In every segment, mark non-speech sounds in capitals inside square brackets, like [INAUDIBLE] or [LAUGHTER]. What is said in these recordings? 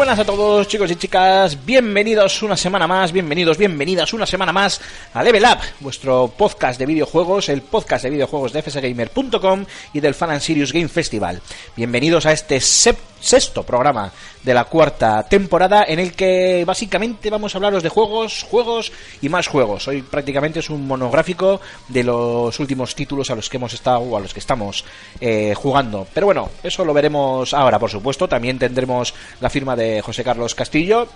Buenas a todos chicos y chicas, bienvenidos una semana más, bienvenidos, bienvenidas una semana más a Level Up, vuestro podcast de videojuegos, el podcast de videojuegos de fsgamer.com y del Fan and Serious Game Festival. Bienvenidos a este sep- sexto programa de la cuarta temporada en el que básicamente vamos a hablaros de juegos, juegos y más juegos. Hoy prácticamente es un monográfico de los últimos títulos a los que hemos estado o a los que estamos eh, jugando. Pero bueno, eso lo veremos ahora, por supuesto. También tendremos la firma de José Carlos Castillo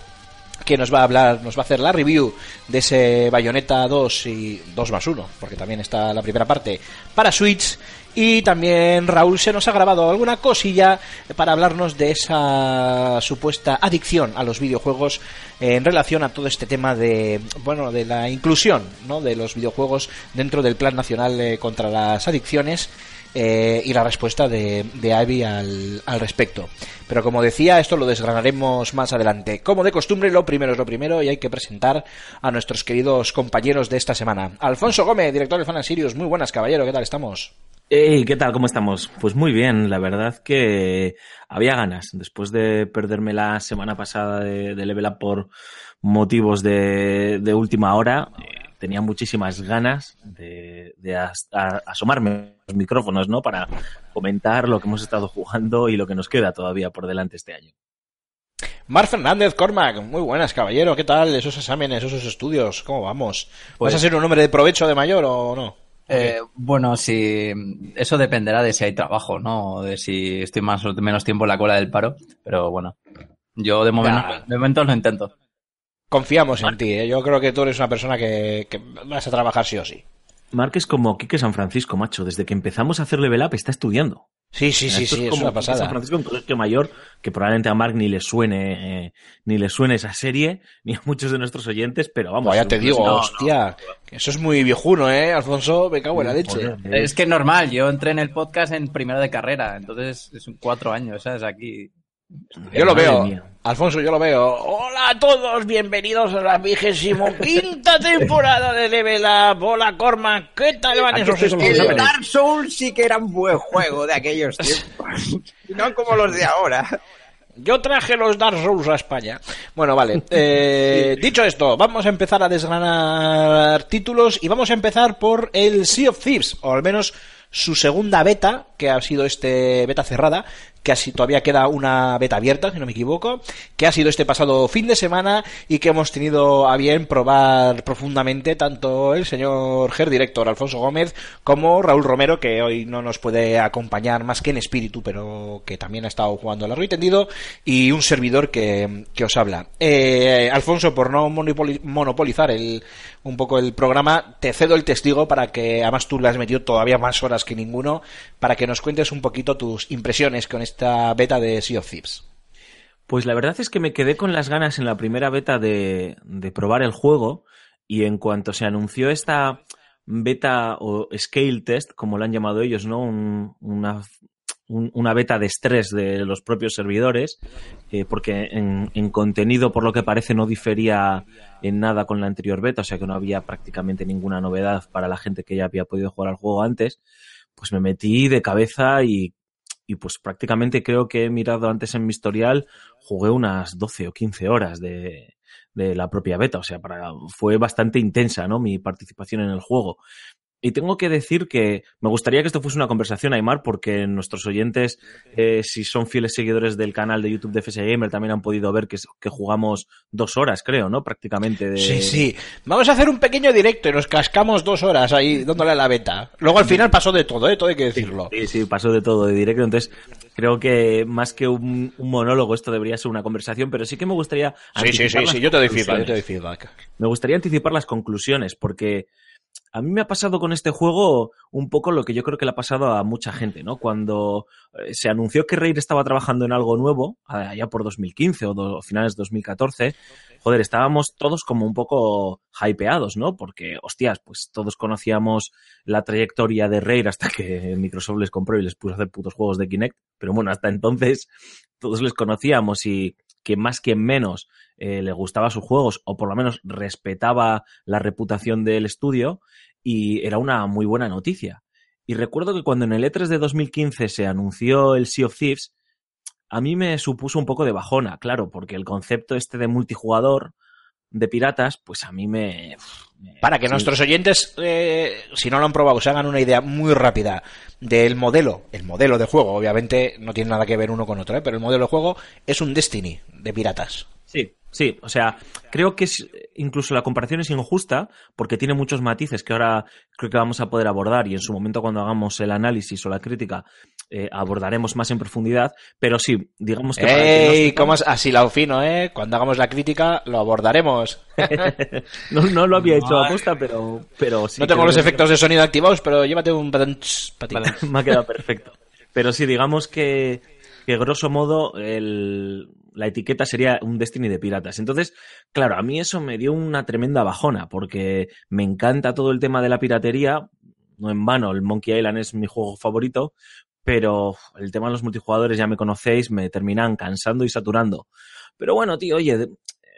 que nos va a hablar, nos va a hacer la review de ese Bayonetta 2 y 2 más 1, porque también está la primera parte para Switch. Y también Raúl se nos ha grabado alguna cosilla para hablarnos de esa supuesta adicción a los videojuegos en relación a todo este tema de, bueno, de la inclusión, ¿no? de los videojuegos dentro del Plan Nacional eh, contra las Adicciones eh, y la respuesta de, de Ivy al, al respecto. Pero como decía, esto lo desgranaremos más adelante. Como de costumbre, lo primero es lo primero y hay que presentar a nuestros queridos compañeros de esta semana. Alfonso Gómez, director de Fan Sirius. Muy buenas, caballero, ¿qué tal estamos? Hey, ¿qué tal? ¿Cómo estamos? Pues muy bien, la verdad que había ganas. Después de perderme la semana pasada de, de Level Up por motivos de, de última hora, tenía muchísimas ganas de, de as- a- asomarme a los micrófonos, ¿no? Para comentar lo que hemos estado jugando y lo que nos queda todavía por delante este año. Mar Fernández, Cormac, muy buenas, caballero, ¿qué tal? Esos exámenes, esos estudios, ¿cómo vamos? Pues- ¿Vas a ser un hombre de provecho de mayor o no? Eh, bueno, si eso dependerá de si hay trabajo, ¿no? O de si estoy más o menos tiempo en la cola del paro. Pero bueno, yo de momento, de momento lo intento. Confiamos en ti, ¿eh? yo creo que tú eres una persona que, que vas a trabajar sí o sí. Mark es como Quique San Francisco, macho. Desde que empezamos a hacer Level Up está estudiando. Sí, sí, sí, Esto sí, es es como una Quique pasada. San Francisco en colegio mayor, que probablemente a Mark ni le suene, eh, ni le suene esa serie, ni a muchos de nuestros oyentes, pero vamos. Vaya te digo, no, hostia, que eso es muy viejuno, ¿eh, Alfonso? Me cago en la leche. Joder. Es que es normal, yo entré en el podcast en primero de carrera, entonces es un cuatro años, ¿sabes? Aquí. Yo lo veo, mía. Alfonso, yo lo veo. Hola a todos, bienvenidos a la vigésimo quinta [LAUGHS] temporada de Level Up. Hola, Cormac, ¿qué tal van esos estudios? El Dark Souls sí que era un buen juego de aquellos tiempos. [LAUGHS] No como los de ahora. Yo traje los Dark Souls a España. Bueno, vale. Eh, dicho esto, vamos a empezar a desgranar títulos y vamos a empezar por el Sea of Thieves, o al menos su segunda beta, que ha sido este beta cerrada, que así todavía queda una beta abierta, si no me equivoco, que ha sido este pasado fin de semana y que hemos tenido a bien probar profundamente tanto el señor Ger Director Alfonso Gómez como Raúl Romero, que hoy no nos puede acompañar más que en espíritu, pero que también ha estado jugando largo y tendido, y un servidor que, que os habla. Eh, Alfonso, por no monopoli- monopolizar el, un poco el programa, te cedo el testigo para que, además tú le has metido todavía más horas que ninguno, para que nos cuentes un poquito tus impresiones con esta beta de Sea of Thieves. Pues la verdad es que me quedé con las ganas en la primera beta de, de probar el juego y en cuanto se anunció esta beta o scale test, como lo han llamado ellos, ¿no? Un- una, un- una beta de estrés de los propios servidores, eh, porque en, en contenido, por lo que parece, no difería en nada con la anterior beta, o sea que no había prácticamente ninguna novedad para la gente que ya había podido jugar al juego antes, pues me metí de cabeza y, y pues prácticamente creo que he mirado antes en mi historial, jugué unas 12 o 15 horas de, de la propia beta, o sea, fue bastante intensa, ¿no? Mi participación en el juego. Y tengo que decir que me gustaría que esto fuese una conversación, Aymar, porque nuestros oyentes, eh, si son fieles seguidores del canal de YouTube de FS Gamer, también han podido ver que, que jugamos dos horas, creo, ¿no? Prácticamente. De... Sí, sí. Vamos a hacer un pequeño directo y nos cascamos dos horas ahí dándole a la beta. Luego al final pasó de todo, ¿eh? Todo hay que decirlo. Sí, sí, pasó de todo de directo. Entonces, creo que más que un, un monólogo, esto debería ser una conversación, pero sí que me gustaría. Sí, sí, sí, sí, yo te doy feedback, yo te doy feedback. Me gustaría anticipar las conclusiones, porque a mí me ha pasado con este juego un poco lo que yo creo que le ha pasado a mucha gente, ¿no? Cuando eh, se anunció que Rare estaba trabajando en algo nuevo, allá por 2015 o do- finales de 2014, joder, estábamos todos como un poco hypeados, ¿no? Porque, hostias, pues todos conocíamos la trayectoria de Rare hasta que Microsoft les compró y les puso a hacer putos juegos de Kinect, pero bueno, hasta entonces todos les conocíamos y que más que menos eh, le gustaba sus juegos o por lo menos respetaba la reputación del estudio y era una muy buena noticia. Y recuerdo que cuando en el E3 de 2015 se anunció el Sea of Thieves, a mí me supuso un poco de bajona, claro, porque el concepto este de multijugador de piratas, pues a mí me... Para que sí. nuestros oyentes, eh, si no lo han probado, se hagan una idea muy rápida del modelo. El modelo de juego, obviamente, no tiene nada que ver uno con otro, ¿eh? pero el modelo de juego es un Destiny de piratas. Sí, sí, o sea, creo que es, incluso la comparación es injusta porque tiene muchos matices que ahora creo que vamos a poder abordar y en su momento cuando hagamos el análisis o la crítica eh, abordaremos más en profundidad, pero sí, digamos que... para que no ¡Ey! ¿Cómo así la fino, eh? Cuando hagamos la crítica, lo abordaremos. [LAUGHS] no, no lo había hecho a posta, pero, pero sí. no tengo los que- efectos de sonido activados, pero llévate un. [LAUGHS] Me ha quedado perfecto. Pero sí, digamos que, que grosso modo el- la etiqueta sería un Destiny de piratas. Entonces, claro, a mí eso me dio una tremenda bajona, porque me encanta todo el tema de la piratería. No en vano, el Monkey Island es mi juego favorito, pero el tema de los multijugadores, ya me conocéis, me terminan cansando y saturando. Pero bueno, tío, oye,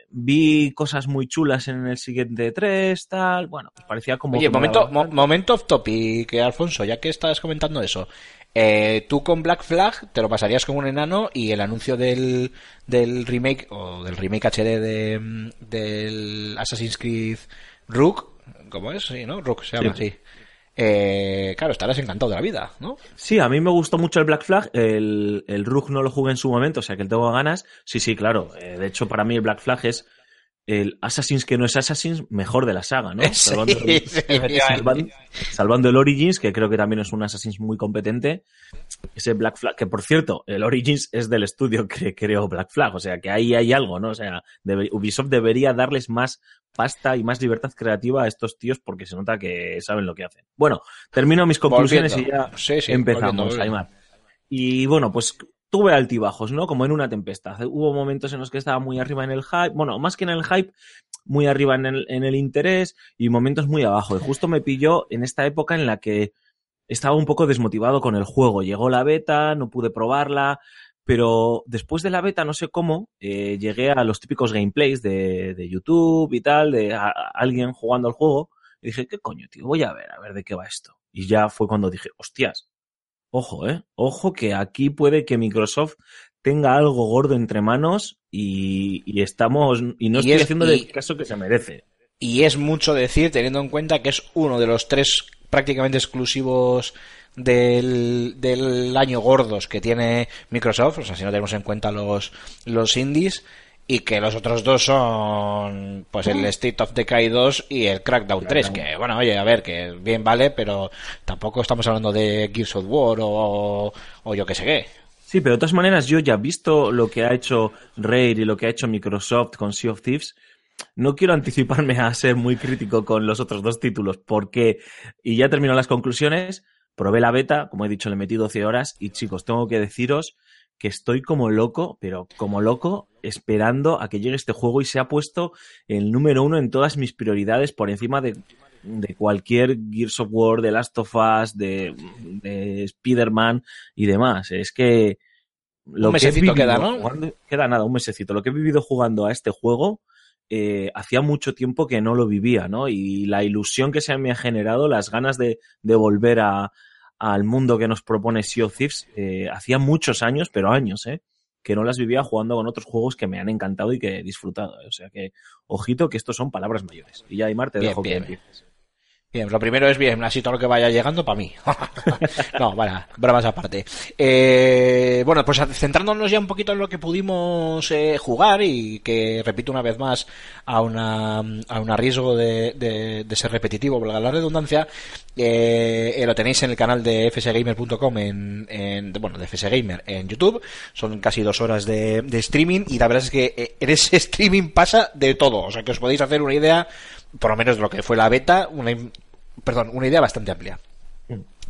vi cosas muy chulas en el siguiente 3, tal, bueno, parecía como... Oye, momento, mo- momento off topic, Alfonso, ya que estás comentando eso. Eh, tú con Black Flag te lo pasarías como un enano y el anuncio del, del remake o del remake HD de, del Assassin's Creed Rook, ¿cómo es? Sí, ¿no? Rook se llama Sí. Eh, claro, estarás encantado de la vida, ¿no? Sí, a mí me gustó mucho el Black Flag. El, el Rook no lo jugué en su momento, o sea que tengo ganas. Sí, sí, claro. Eh, de hecho, para mí el Black Flag es el Assassin's que no es Assassin's mejor de la saga, ¿no? [LAUGHS] Sí, Salvando, sí. salvando- salvando el Origins, que creo que también es un Assassin's muy competente. Ese Black Flag, que por cierto, el Origins es del estudio que creó Black Flag, o sea que ahí hay algo, ¿no? O sea, debe- Ubisoft debería darles más pasta y más libertad creativa a estos tíos porque se nota que saben lo que hacen. Bueno, termino mis conclusiones Volviendo. y ya Sí, empezamos. Aymar. Y bueno, pues tuve altibajos, ¿no? Como en una tempestad. Hubo momentos en los que estaba muy arriba en el hype, bueno, más que en el hype, muy arriba en el, interés y momentos muy abajo. Y justo me pilló en esta época en la que estaba un poco desmotivado con el juego. Llegó la beta, no pude probarla, pero después de la beta, no sé cómo, eh, llegué a los típicos gameplays de, YouTube y tal, de alguien jugando al juego. Y dije, ¿qué coño, tío? Voy a ver, a ver de qué va esto. Y ya fue cuando dije, hostias, ojo, eh, ojo que aquí puede que Microsoft tenga algo gordo entre manos y, y estamos, y no Y estoy es- haciendo el caso que se merece. Y es mucho decir, teniendo en cuenta que es uno de los tres prácticamente exclusivos del, del año gordos que tiene Microsoft, o sea, si no tenemos en cuenta los, los indies, y que los otros dos son pues el State of Decay 2 y el Crackdown 3, que bueno, oye, a ver, que bien vale, pero tampoco estamos hablando de Gears of War o, o yo que sé qué. Sí, pero de todas maneras, yo ya visto lo que ha hecho Raid y lo que ha hecho Microsoft con Sea of Thieves, no quiero anticiparme a ser muy crítico con los otros dos títulos, porque, y ya termino las conclusiones, probé la beta, como he dicho, le metí 12 horas, y chicos, tengo que deciros que estoy como loco, pero como loco, esperando a que llegue este juego y se ha puesto el número uno en todas mis prioridades por encima de, de cualquier Gears of War, de Last of Us, de, de Spider-Man y demás. Es que lo Un que he mesecito vivido queda, ¿no? jugando- queda nada, un mesecito. Lo que he vivido jugando a este juego, eh, hacía mucho tiempo que no lo vivía, ¿no? Y la ilusión que se me ha generado, las ganas de, de volver a, al mundo que nos propone Sea of Thieves, eh, hacía muchos años, pero años, ¿eh? Que no las vivía jugando con otros juegos que me han encantado y que he disfrutado. ¿eh? O sea que, ojito, que estos son palabras mayores. Y ya, Aymar, te Bien, dejo bien. que empieces. Bien, lo primero es bien, así todo lo que vaya llegando para mí. [LAUGHS] no, vale, bromas aparte. Eh, bueno, pues centrándonos ya un poquito en lo que pudimos eh, jugar y que repito una vez más a una a un riesgo de, ser repetitivo, por la redundancia, eh, eh, lo tenéis en el canal de fsgamer.com en, en, bueno, de fsgamer en YouTube. Son casi dos horas de, de streaming y la verdad es que eh, en ese [LAUGHS] streaming pasa de todo. O sea que os podéis hacer una idea, por lo menos de lo que fue la beta, una, perdón, una idea bastante amplia.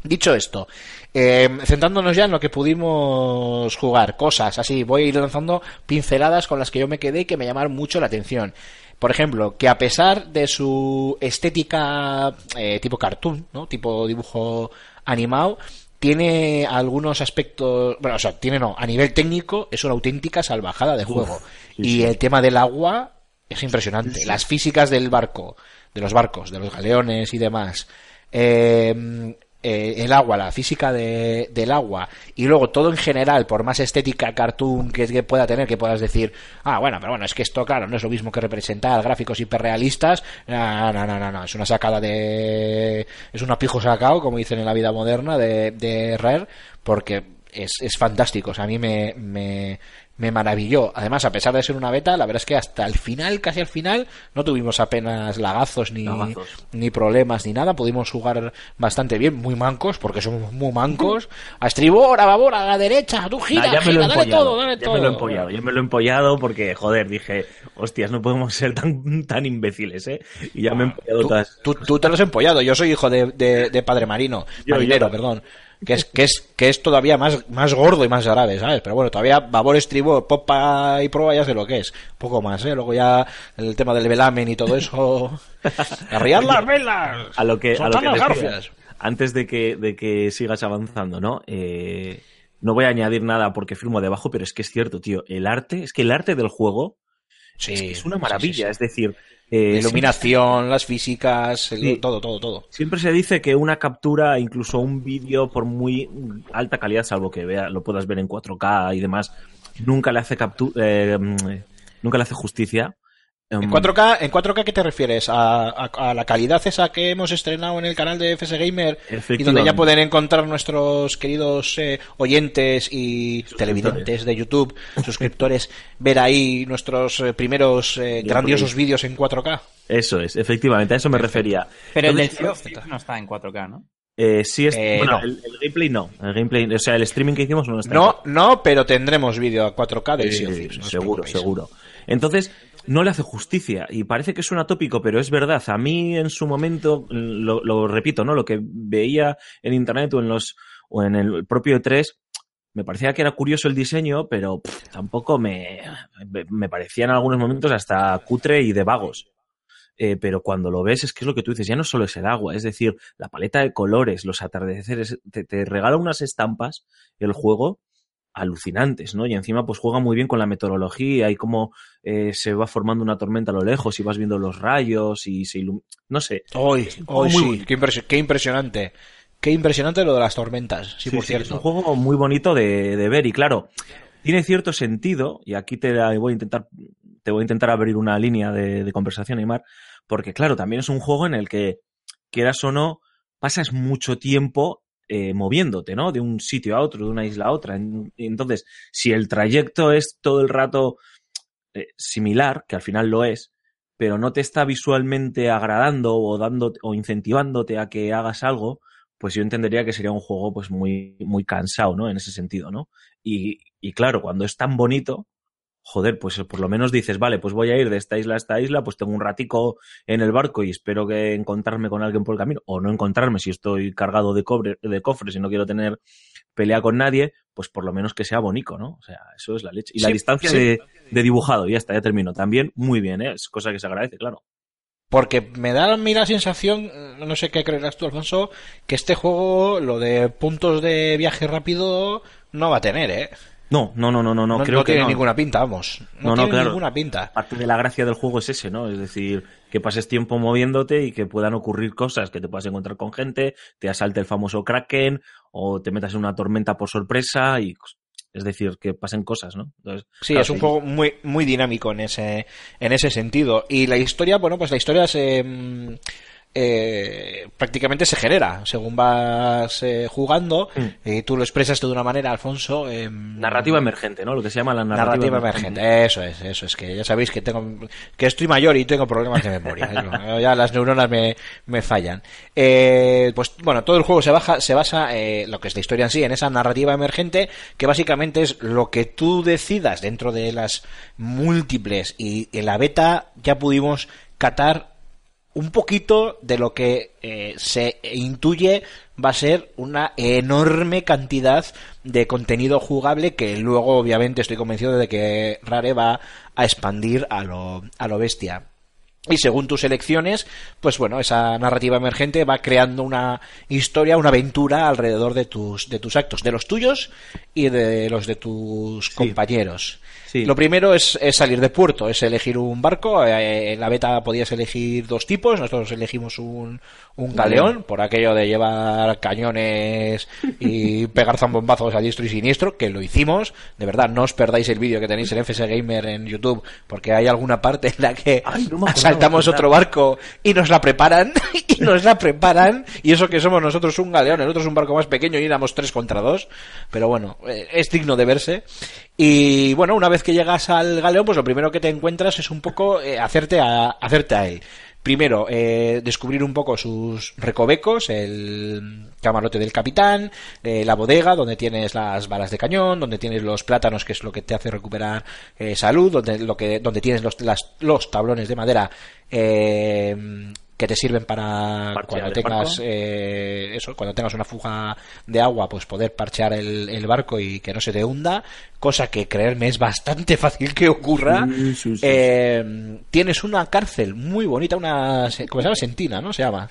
Dicho esto, eh, centrándonos ya en lo que pudimos jugar, cosas así, voy a ir lanzando pinceladas con las que yo me quedé y que me llamaron mucho la atención. Por ejemplo, que a pesar de su estética eh, tipo cartoon, ¿no? Tipo dibujo animado, tiene algunos aspectos, bueno, o sea, tiene no, a nivel técnico es una auténtica salvajada de juego. sí, y sí. el tema del agua es impresionante. Las físicas del barco, de los barcos, de los galeones y demás. eh, eh, el agua, la física de- del agua. Y luego todo en general, por más estética cartoon que, que pueda tener, que puedas decir, ah, bueno, pero bueno, es que esto, claro, no es lo mismo que representar gráficos hiperrealistas, no, no, no, no, no, es una sacada de... es un apijo sacado, como dicen en la vida moderna, de, de Rare, porque es, es fantástico, o sea, a mí me, me, me maravilló. Además, a pesar de ser una beta, la verdad es que hasta el final, casi al final, no tuvimos apenas lagazos ni, Lagazos. ni problemas ni nada. Pudimos jugar bastante bien, muy mancos, porque somos muy mancos. A estribor, a babor, a la derecha, tú gira, Nah, ya me lo gira, dale empollado. todo, dale ya todo. me lo he empollado. Ya me lo he empollado porque, joder, dije, hostias, no podemos ser tan, tan imbéciles, ¿eh? Y ya me he empollado Tú, todas. tú, tú te lo has empollado. Yo soy hijo de, de- de padre marino, Yo- marinero, yo- perdón. Que es, que es, que es todavía más, más gordo y más grave, ¿sabes? Pero bueno, todavía babor, estribor, popa y proa ya sé lo que es. Poco más, ¿eh? Luego ya el tema del velamen y todo eso. [LAUGHS] ¡Arriar las velas! a lo que, a lo ¡Soltad que las garfias! antes de que, de que sigas avanzando, ¿no? Eh, no voy a añadir nada porque firmo debajo, pero es que es cierto, tío. El arte, es que el arte del juego Sí, es, que es una maravilla. sí, sí. Es decir, eh, iluminación, las físicas, el- Sí. todo, todo, todo. Siempre se dice que una captura, incluso un vídeo por muy alta calidad, salvo que vea, lo puedas ver en 4K y demás, nunca le hace captu- eh, mm, nunca le hace justicia. ¿En Em, 4K, ¿En 4K qué te refieres? ¿A, a- a la calidad esa que hemos estrenado en el canal de FS Gamer? Y donde ya pueden encontrar nuestros queridos eh, oyentes y televidentes de YouTube, suscriptores, [LAUGHS] ver ahí nuestros eh, primeros eh, grandiosos creo- vídeos en 4K. Eso es, efectivamente, a eso me refería. Pero el del Thieves no está en 4K, ¿no? eh, sí es, Eh, bueno, no. el, el gameplay no. El gameplay, o sea, el streaming que hicimos no está en No, no, pero tendremos vídeo a 4K del Eh, Sea of Thieves, no os seguro, seguro. Entonces, no le hace justicia. Y parece que suena tópico, pero es verdad. A mí, en su momento, lo, repito, ¿no? Lo que veía en internet o en los o en el propio E3, me parecía que era curioso el diseño, pero tampoco me, me parecía en algunos momentos hasta cutre y de vagos. Eh, pero cuando lo ves es que es lo que tú dices, ya no solo es el agua, es decir, la paleta de colores, los atardeceres, te, te regala unas estampas el juego alucinantes, ¿no? Y encima pues juega muy bien con la meteorología y cómo eh, se va formando una tormenta a lo lejos y vas viendo los rayos y se ilumina, no sé. Hoy, hoy sí, qué, impresi- qué impresionante. Qué impresionante lo de las tormentas, sí, Sí, por sí, es cierto. un juego muy bonito de, de ver y claro, tiene cierto sentido y aquí te voy a intentar te voy a intentar abrir una línea de, de conversación, Aymar, porque claro, también es un juego en el que quieras o no pasas mucho tiempo eh, moviéndote, ¿no? De un sitio a otro, de una isla a otra. En- Entonces, si el trayecto es todo el rato eh, similar, que al final lo es, pero no te está visualmente agradando o dando o incentivándote a que hagas algo, pues yo entendería que sería un juego pues muy, muy cansado, ¿no? En ese sentido, ¿no? Y claro, cuando es tan bonito, joder, pues por lo menos dices, vale, pues voy a ir de esta isla a esta isla, pues tengo un ratico en el barco y espero que encontrarme con alguien por el camino, o no encontrarme si estoy cargado de, cobre, de cofres y no quiero tener pelea con nadie, pues por lo menos que sea bonito, ¿no? O sea, eso es la leche. Y la distancia sí. de, de dibujado, ya está, ya termino. También muy bien, ¿eh? Es cosa que se agradece, claro. Porque me da a mí la sensación, no sé qué creerás tú, Alfonso, que este juego, lo de puntos de viaje rápido, no va a tener, ¿eh? No, no, no, no, no, no, No, creo no que tiene no. ninguna pinta, vamos. No, No, tiene claro. ninguna pinta. Parte de la gracia del juego es ese, ¿no? Es decir, que pases tiempo moviéndote y que puedan ocurrir cosas, que te puedas encontrar con gente, te asalte el famoso Kraken, o te metas en una tormenta por sorpresa, y es decir, que pasen cosas, ¿no? Entonces, Sí, claro, es un juego muy, muy dinámico en ese, en ese sentido. Y la historia, bueno, pues la historia se, eh, prácticamente se genera según vas eh, jugando Mm. y tú lo expresas de una manera, Alfonso. em, Narrativa emergente, ¿no? Lo que se llama la narrativa, Narrativa emergente, eso es, eso es que ya sabéis que tengo que estoy mayor y tengo problemas de memoria, [LAUGHS] ¿eh? ya las neuronas me, me fallan. Eh, pues bueno, todo el juego se baja, se basa, eh, lo que es la historia en sí, en esa narrativa emergente que básicamente es lo que tú decidas dentro de las múltiples y en la beta ya pudimos catar un poquito de lo que eh, se intuye va a ser una enorme cantidad de contenido jugable que luego obviamente estoy convencido de que Rare va a expandir a lo, a lo bestia. Y según tus elecciones, pues bueno, esa narrativa emergente va creando una historia, una aventura alrededor de tus, de tus actos, de los tuyos y de los de tus compañeros. Sí. Lo primero es, es salir de puerto, es elegir un barco. eh, en la beta podías elegir dos tipos, nosotros elegimos un, un galeón, por aquello de llevar cañones y [LAUGHS] pegar zambombazos a diestro y siniestro, que lo hicimos. De verdad, no os perdáis el vídeo que tenéis en FS Gamer en YouTube, porque hay alguna parte en la que Ay, no asaltamos otro barco y nos la preparan, [LAUGHS] y nos la preparan, y eso que somos nosotros un galeón, el otro es un barco más pequeño y éramos tres contra dos, pero bueno, eh, es digno de verse. Y bueno, una vez que llegas al galeón, pues lo primero que te encuentras es un poco eh, hacerte, a, hacerte a él. Primero, eh, descubrir un poco sus recovecos, el camarote del capitán, eh, la bodega donde tienes las balas de cañón, donde tienes los plátanos, que es lo que te hace recuperar eh, salud, donde, lo que, donde tienes los, los tablones de madera que te sirven para Parchear cuando tengas eh, eso, cuando tengas una fuga de agua, pues poder parchear el, el barco y que no se te hunda, cosa que creerme es bastante [LAUGHS] fácil que ocurra. Sí, sí, sí, Eh, tienes una cárcel muy bonita, una, ¿cómo se llama? Sentina, ¿no? Se llama.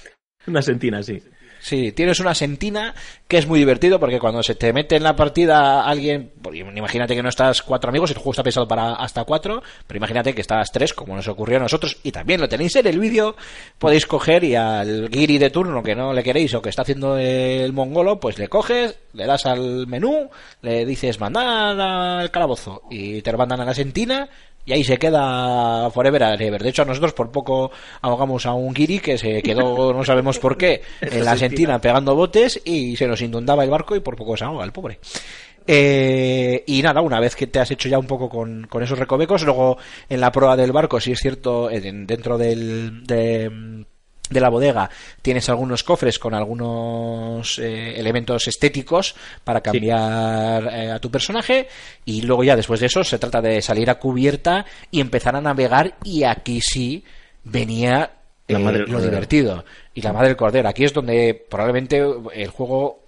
Una sentina, sí. Sí, tienes una sentina que es muy divertido porque cuando se te mete en la partida alguien, imagínate que no estás cuatro amigos, el juego está pensado para hasta cuatro, pero imagínate que estás tres, como nos ocurrió a nosotros, y también lo tenéis en el vídeo, podéis coger y al guiri de turno que no le queréis o que está haciendo el mongolo, pues le coges, le das al menú, le dices mandar al calabozo y te lo mandan a la sentina y ahí se queda forever and ever. De hecho, a nosotros por poco ahogamos a un guiri que se quedó, no sabemos por qué, [LAUGHS] en la sentina pegando botes y se nos inundaba el barco y por poco se ahoga el pobre. Eh, y nada, una vez que te has hecho ya un poco con, con esos recovecos, luego en la proa del barco, si es cierto, en- dentro del, de, de la bodega tienes algunos cofres con algunos eh, elementos estéticos para cambiar eh, a tu personaje y luego ya después de eso se trata de salir a cubierta y empezar a navegar y aquí sí venía La eh, lo cordero. divertido y la madre del cordero aquí es donde probablemente el juego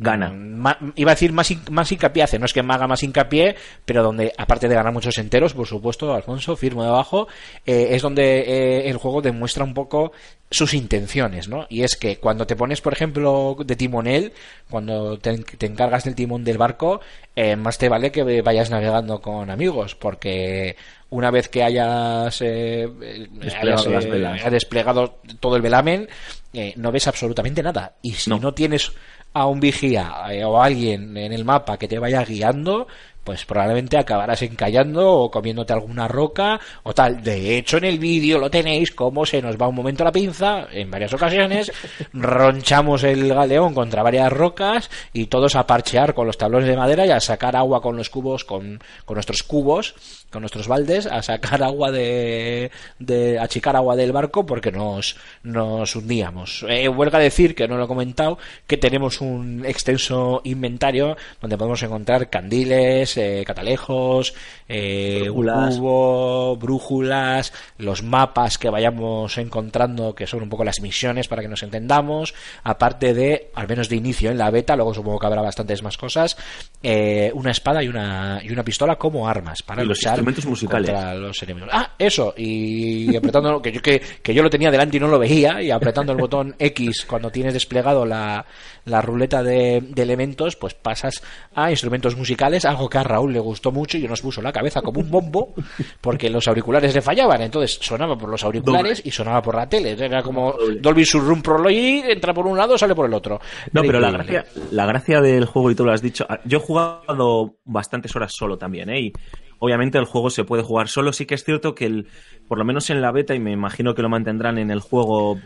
Gana. Ma- iba a decir más, más hincapié hace, no es que me haga más hincapié, pero donde, aparte de ganar muchos enteros, por supuesto, Alfonso, firmo de abajo, eh, es donde eh, el juego demuestra un poco sus intenciones, ¿no? Y es que cuando te pones, por ejemplo, de timonel, cuando te, te encargas del timón del barco, eh, más te vale que vayas navegando con amigos, porque una vez que hayas, eh, Desplegado hayas, eh, desplegado todo el velamen, eh, no ves absolutamente nada. Y si No. no, tienes a un vigía eh, o a alguien en el mapa que te vaya guiando, pues probablemente acabarás encallando o comiéndote alguna roca o tal. De hecho, en el vídeo lo tenéis como se nos va un momento la pinza en varias ocasiones, [LAUGHS] ronchamos el galeón contra varias rocas y todos a parchear con los tablones de madera y a sacar agua con los cubos, con, con nuestros cubos, con nuestros baldes, a sacar agua de, de achicar agua del barco porque nos, nos hundíamos. Eh, huelga decir, que no lo he comentado, que tenemos un extenso inventario donde podemos encontrar candiles, eh, catalejos, eh, un Brújulas. cubo, brújulas, los mapas que vayamos encontrando, que son un poco las misiones para que nos entendamos, aparte de, al menos de inicio en la beta, luego supongo que habrá bastantes más cosas, eh, una espada y una, y una pistola como armas para Y los luchar instrumentos musicales. contra los enemigos. Ah, eso, y apretando, que yo, que, que yo lo tenía delante y no lo veía, y apretando el botón X cuando tienes desplegado la, la ruleta de, de elementos, pues pasas a instrumentos musicales, algo que a Raúl le gustó mucho y nos puso la cabeza como un bombo, porque los auriculares le fallaban, entonces sonaba por los auriculares y sonaba por la tele, era como Dolby Surround Prology, entra por un lado, sale por el otro. No, Era pero la gracia, la gracia del juego, y tú lo has dicho, yo he jugado bastantes horas solo también, ¿eh? Y, obviamente el juego se puede jugar solo. Sí que es cierto que el, por lo menos en la beta, y me imagino que lo mantendrán en el juego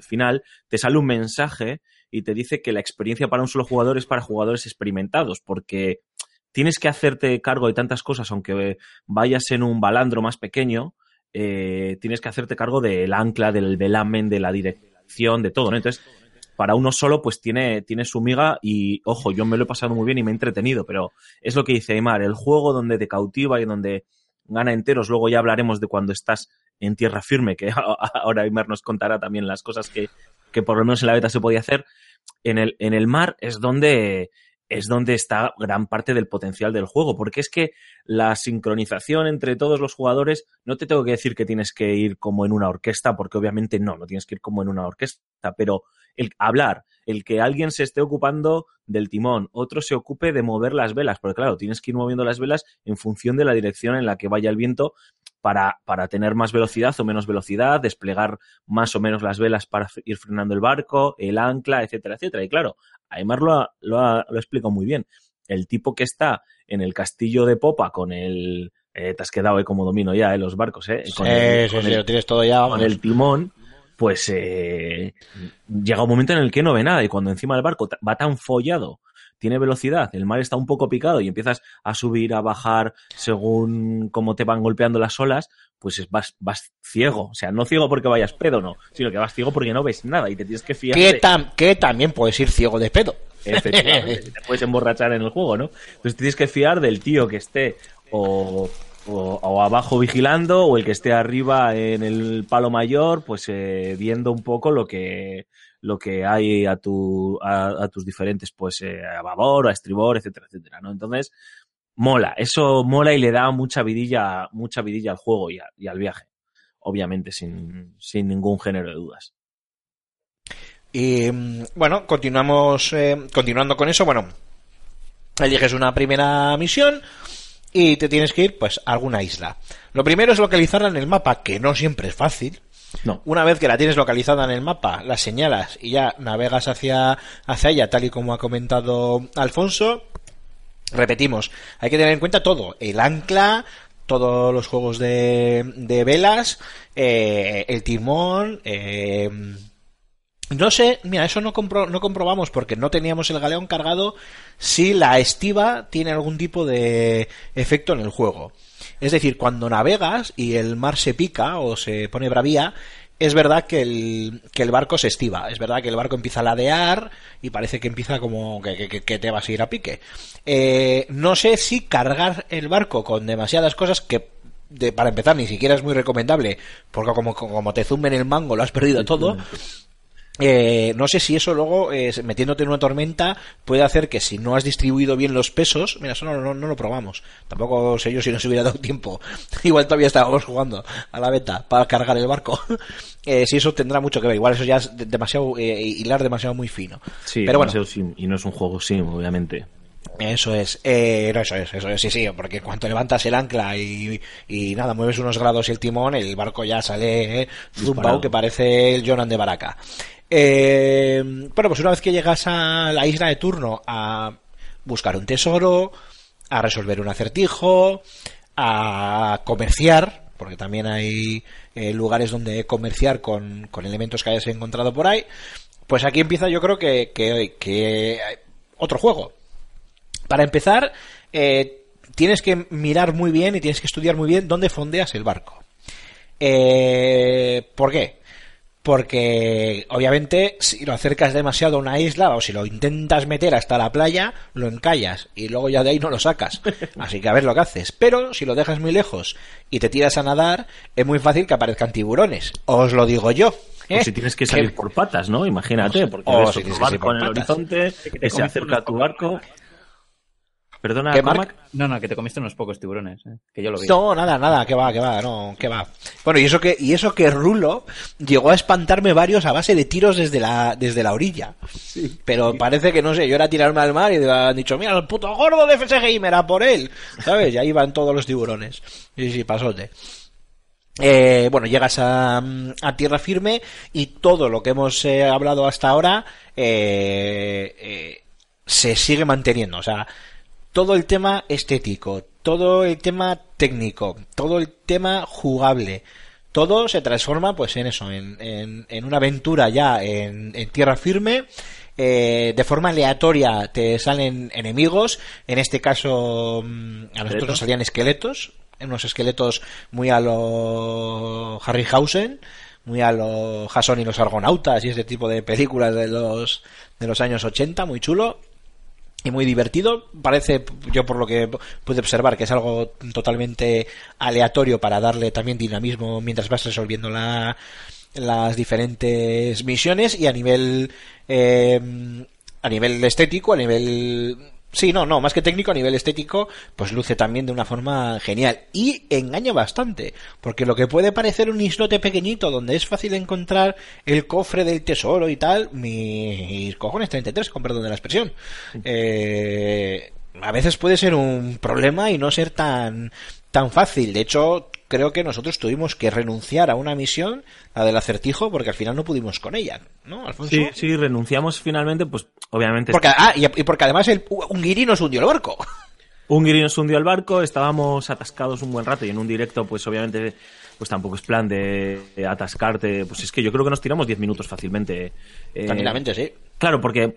final, te sale un mensaje y te dice que la experiencia para un solo jugador es para jugadores experimentados, porque tienes que hacerte cargo de tantas cosas, aunque vayas en un balandro más pequeño, eh, tienes que hacerte cargo del ancla, del velamen, de la dirección, de todo, ¿no? Entonces, para uno solo, pues tiene, tiene su miga y, ojo, yo me lo he pasado muy bien y me he entretenido, pero es lo que dice Aymar, el juego donde te cautiva y donde gana enteros, luego ya hablaremos de cuando estás en tierra firme, que [LAUGHS] ahora Aymar nos contará también las cosas que, que por lo menos en la beta se podía hacer. En el, en el mar es donde es donde está gran parte del potencial del juego, porque es que la sincronización entre todos los jugadores, no te tengo que decir que tienes que ir como en una orquesta, porque obviamente no, no tienes que ir como en una orquesta, pero el hablar, el que alguien se esté ocupando del timón, otro se ocupe de mover las velas, porque claro, tienes que ir moviendo las velas en función de la dirección en la que vaya el viento para, para tener más velocidad o menos velocidad, desplegar más o menos las velas para ir frenando el barco, el ancla, etcétera, etcétera. Y claro, Aymar lo, ha, lo, ha, lo explica muy bien. El tipo que está en el castillo de popa con el... Eh, te has quedado eh, como domino ya, eh, los barcos, ¿eh? Con sí, el, sí, con sí, el- lo tienes todo ya. con el timón, pues eh, llega un momento en el que no ve nada y cuando encima del barco va tan follado, tiene velocidad, el mar está un poco picado y empiezas a subir, a bajar según cómo te van golpeando las olas, pues es- vas, vas ciego. O sea, no ciego porque vayas pedo, no, sino que vas ciego porque no ves nada y te tienes que fiar. que, tam- que también puedes ir ciego de pedo. Efectivamente, [LAUGHS] te puedes emborrachar en el juego, ¿no? Entonces tienes que fiar del tío que esté o, o- o abajo vigilando o el que esté arriba en el palo mayor, pues eh, viendo un poco lo que lo que hay a tu a, a tus diferentes pues eh, a babor, a estribor, etcétera, etcétera, ¿no? Entonces mola, eso mola y le da mucha vidilla mucha vidilla al juego y, al viaje, obviamente sin sin ningún género de dudas. Y bueno, continuamos eh, continuando con eso. Bueno, eliges una primera misión y te tienes que ir pues a alguna isla. Lo primero es localizarla en el mapa, que no siempre es fácil. No, Una vez que la tienes localizada en el mapa, la señalas y ya navegas hacia, hacia ella, tal y como ha comentado Alfonso. Repetimos, hay que tener en cuenta todo, el ancla, todos los juegos de, de velas, eh, el timón, eh, no sé, mira, eso no, compro- no comprobamos porque no teníamos el galeón cargado si la estiva tiene algún tipo de efecto en el juego. Es decir, cuando navegas y el mar se pica o se pone bravía, es verdad que el, que el barco se estiva. Es verdad que el barco empieza a ladear y parece que empieza como que, que- que te vas a ir a pique. Eh, no sé si cargar el barco con demasiadas cosas que de- para empezar ni siquiera es muy recomendable porque como, como te zumben el mango lo has perdido todo. Eh, no sé si eso luego, eh, metiéndote en una tormenta, puede hacer que si no has distribuido bien los pesos, mira, eso no, no- no lo probamos. Tampoco sé yo si nos hubiera dado tiempo. [LAUGHS] Igual todavía estábamos jugando a la beta para cargar el barco. [LAUGHS] Eh, si eso tendrá mucho que ver. Igual eso ya es de- demasiado, eh, hilar demasiado muy fino. sí, Pero bueno, sim, y no es un juego sim, obviamente. eso es, eh, no, eso es, eso es, sí, sí, porque en cuanto levantas el ancla y, y nada, mueves unos grados y el timón, el barco ya sale eh, zumbao que parece el Jonan de Baraka. Eh, bueno, pues una vez que llegas a la isla de turno a buscar un tesoro, a resolver un acertijo, a comerciar, porque también hay eh, lugares donde comerciar con, con elementos que hayas encontrado por ahí, pues aquí empieza yo creo que, que, otro juego. Para empezar, eh, tienes que mirar muy bien y tienes que estudiar muy bien dónde fondeas el barco. Eh, ¿Por qué? Porque obviamente si lo acercas demasiado a una isla o si lo intentas meter hasta la playa, lo encallas y luego ya de ahí no lo sacas. [LAUGHS] Así que a ver lo que haces. Pero si lo dejas muy lejos y te tiras a nadar, es muy fácil que aparezcan tiburones. Os lo digo yo. O ¿eh? si tienes que salir por patas, ¿no? Imagínate, porque Oh, ves otro sí, barco por en el patas. horizonte, que se acerca a tu barco. Perdona, ¿Qué? Marc? No, no, que te comiste unos pocos tiburones, eh, que yo lo vi. No, nada, nada, que va, que va, no, que va. Bueno, y eso que, y eso que Rulo llegó a espantarme varios a base de tiros desde la, desde la orilla. Pero parece que no sé, yo era tirarme al mar y han dicho, mira, el puto gordo de FS Gamer, a por él. ¿Sabes? Y ahí van todos los tiburones. Sí, sí, pasote. Eh, bueno, llegas a, a tierra firme y todo lo que hemos eh, hablado hasta ahora eh, eh, se sigue manteniendo. O sea, todo el tema estético, todo el tema técnico, todo el tema jugable, todo se transforma pues en eso, en, en, en una aventura ya en, en tierra firme. eh, de forma aleatoria te salen enemigos, en este caso mm, a nosotros Esqueletos. nos salían esqueletos, unos esqueletos muy a lo Harryhausen, muy a lo Jason y los Argonautas y ese tipo de películas de los de los años 80, muy chulo y muy divertido. Parece, yo por lo que pude observar, que es algo totalmente aleatorio para darle también dinamismo mientras vas resolviendo la, las diferentes misiones y a nivel eh, a nivel estético, a nivel sí, no, no, más que técnico, a nivel estético, pues luce también de una forma genial y engaña bastante, porque lo que puede parecer un islote pequeñito donde es fácil encontrar el cofre del tesoro y tal, mis cojones 33, con perdón de la expresión. Eh, a veces puede ser un problema y no ser tan tan fácil. De hecho, creo que nosotros tuvimos que renunciar a una misión, la del acertijo, porque al final no pudimos con ella, ¿no, Alfonso? Sí, sí, renunciamos finalmente, pues obviamente Porque, ah, y, y porque además el, un guiri nos hundió el barco. [LAUGHS] un guiri nos hundió al barco, estábamos atascados un buen rato y en un directo, pues obviamente, pues tampoco es plan de atascarte. Pues es que yo creo que nos tiramos 10 minutos fácilmente. Eh, Tranquilamente, sí. Claro, porque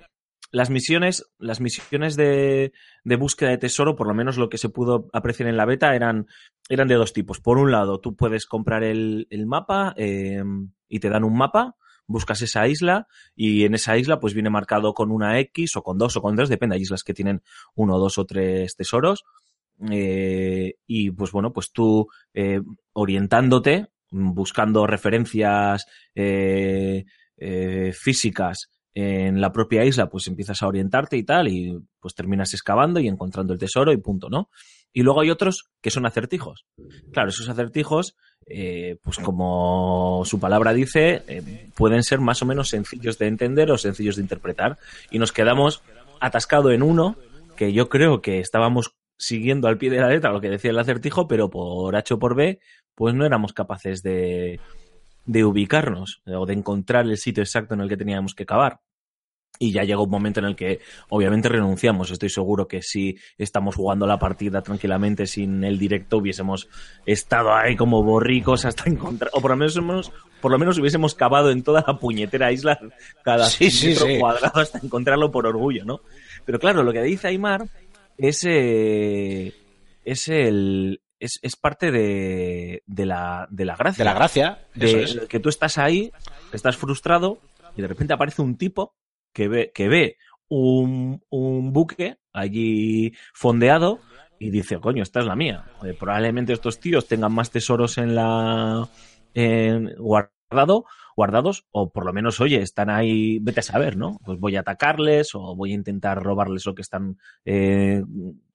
las misiones, las misiones de, búsqueda de tesoro, por lo menos lo que se pudo apreciar en la beta, eran, eran de dos tipos. Por un lado, tú puedes comprar el, mapa eh, y te dan un mapa, buscas esa isla y en esa isla pues viene marcado con una X o con dos o con tres, depende, hay islas que tienen uno, dos o tres tesoros. Eh, y pues bueno, pues tú eh, orientándote, buscando referencias eh, eh, físicas en la propia isla, pues empiezas a orientarte y tal, y pues terminas excavando y encontrando el tesoro y punto, ¿no? Y luego hay otros que son acertijos. Claro, esos acertijos, eh, pues como su palabra dice, eh, pueden ser más o menos sencillos de entender o sencillos de interpretar. Y nos quedamos atascado en uno que yo creo que estábamos siguiendo al pie de la letra lo que decía el acertijo, pero por H o por B, pues no éramos capaces de, de ubicarnos o de encontrar el sitio exacto en el que teníamos que cavar. Y ya llegó un momento en el que obviamente renunciamos. Estoy seguro que si estamos jugando la partida tranquilamente sin el directo hubiésemos estado ahí como borricos hasta encontrar, o por lo menos hemos- por lo menos hubiésemos cavado en toda la puñetera isla cada Sí, sí, metro sí. cuadrado hasta encontrarlo por orgullo, ¿no? Pero claro, lo que dice Aymar es, eh, es el es, es parte de, de la, de la gracia De la gracia. de eso es. que tú estás ahí, estás frustrado y de repente aparece un tipo que ve, que ve un, un buque allí fondeado y dice, coño, esta es la mía. Eh, probablemente estos tíos tengan más tesoros en la en guardado, guardados, o por lo menos, oye, están ahí, vete a saber, ¿no? Pues voy a atacarles o voy a intentar robarles lo que están eh,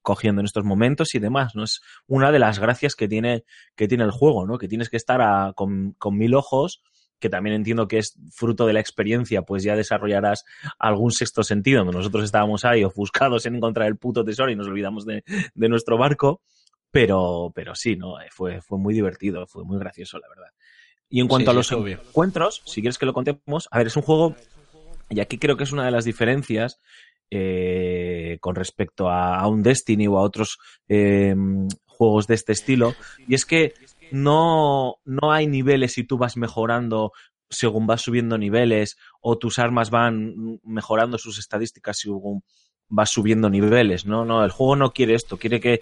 cogiendo en estos momentos y demás, ¿no? Es una de las gracias que tiene, que tiene el juego, ¿no? Que tienes que estar con, con mil ojos, que también entiendo que es fruto de la experiencia, pues ya desarrollarás algún sexto sentido. Nosotros estábamos ahí ofuscados en encontrar el puto tesoro y nos olvidamos de, de nuestro barco, pero, pero sí, ¿no? Eh, Fue, fue muy divertido, fue muy gracioso, la verdad. Y en cuanto Sí, a los encuentros, si quieres que lo contemos, a ver, es un juego, y aquí creo que es una de las diferencias eh, con respecto a, a un Destiny o a otros eh, juegos de este estilo, y es que no, no hay niveles y tú vas mejorando según vas subiendo niveles o tus armas van mejorando sus estadísticas según vas subiendo niveles, ¿no? No, el juego no quiere esto, quiere que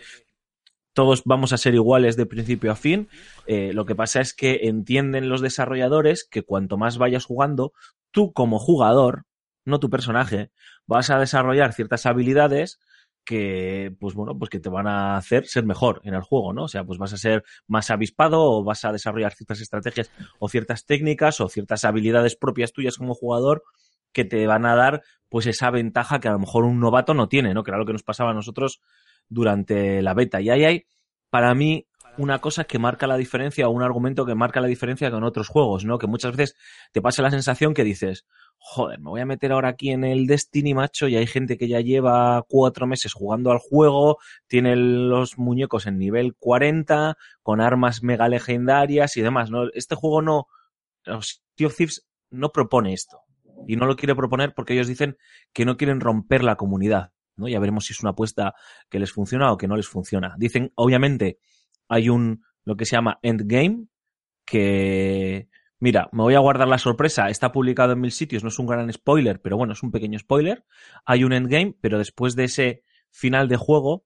todos vamos a ser iguales de principio a fin. Eh, lo que pasa es que entienden los desarrolladores que cuanto más vayas jugando, tú como jugador, no tu personaje, vas a desarrollar ciertas habilidades que, pues bueno, pues que te van a hacer ser mejor en el juego, ¿no? O sea, pues vas a ser más avispado o vas a desarrollar ciertas estrategias o ciertas técnicas o ciertas habilidades propias tuyas como jugador que te van a dar pues esa ventaja que a lo mejor un novato no tiene, ¿no? Que era lo que nos pasaba a nosotros durante la beta. Y ahí hay, para mí, una cosa que marca la diferencia o un argumento que marca la diferencia con otros juegos, ¿no? Que muchas veces te pasa la sensación que dices, joder, me voy a meter ahora aquí en el Destiny, macho, y hay gente que ya lleva cuatro meses jugando al juego, tiene los muñecos en nivel 40, con armas mega legendarias y demás, ¿no? Este juego no, Sea of Thieves no propone esto. Y no lo quiere proponer porque ellos dicen que no quieren romper la comunidad. ¿No? Ya veremos si es una apuesta que les funciona o que no les funciona. Dicen, obviamente, hay un, lo que se llama endgame, que, mira, me voy a guardar la sorpresa, está publicado en mil sitios, no es un gran spoiler, pero bueno, es un pequeño spoiler. Hay un endgame, pero después de ese final de juego,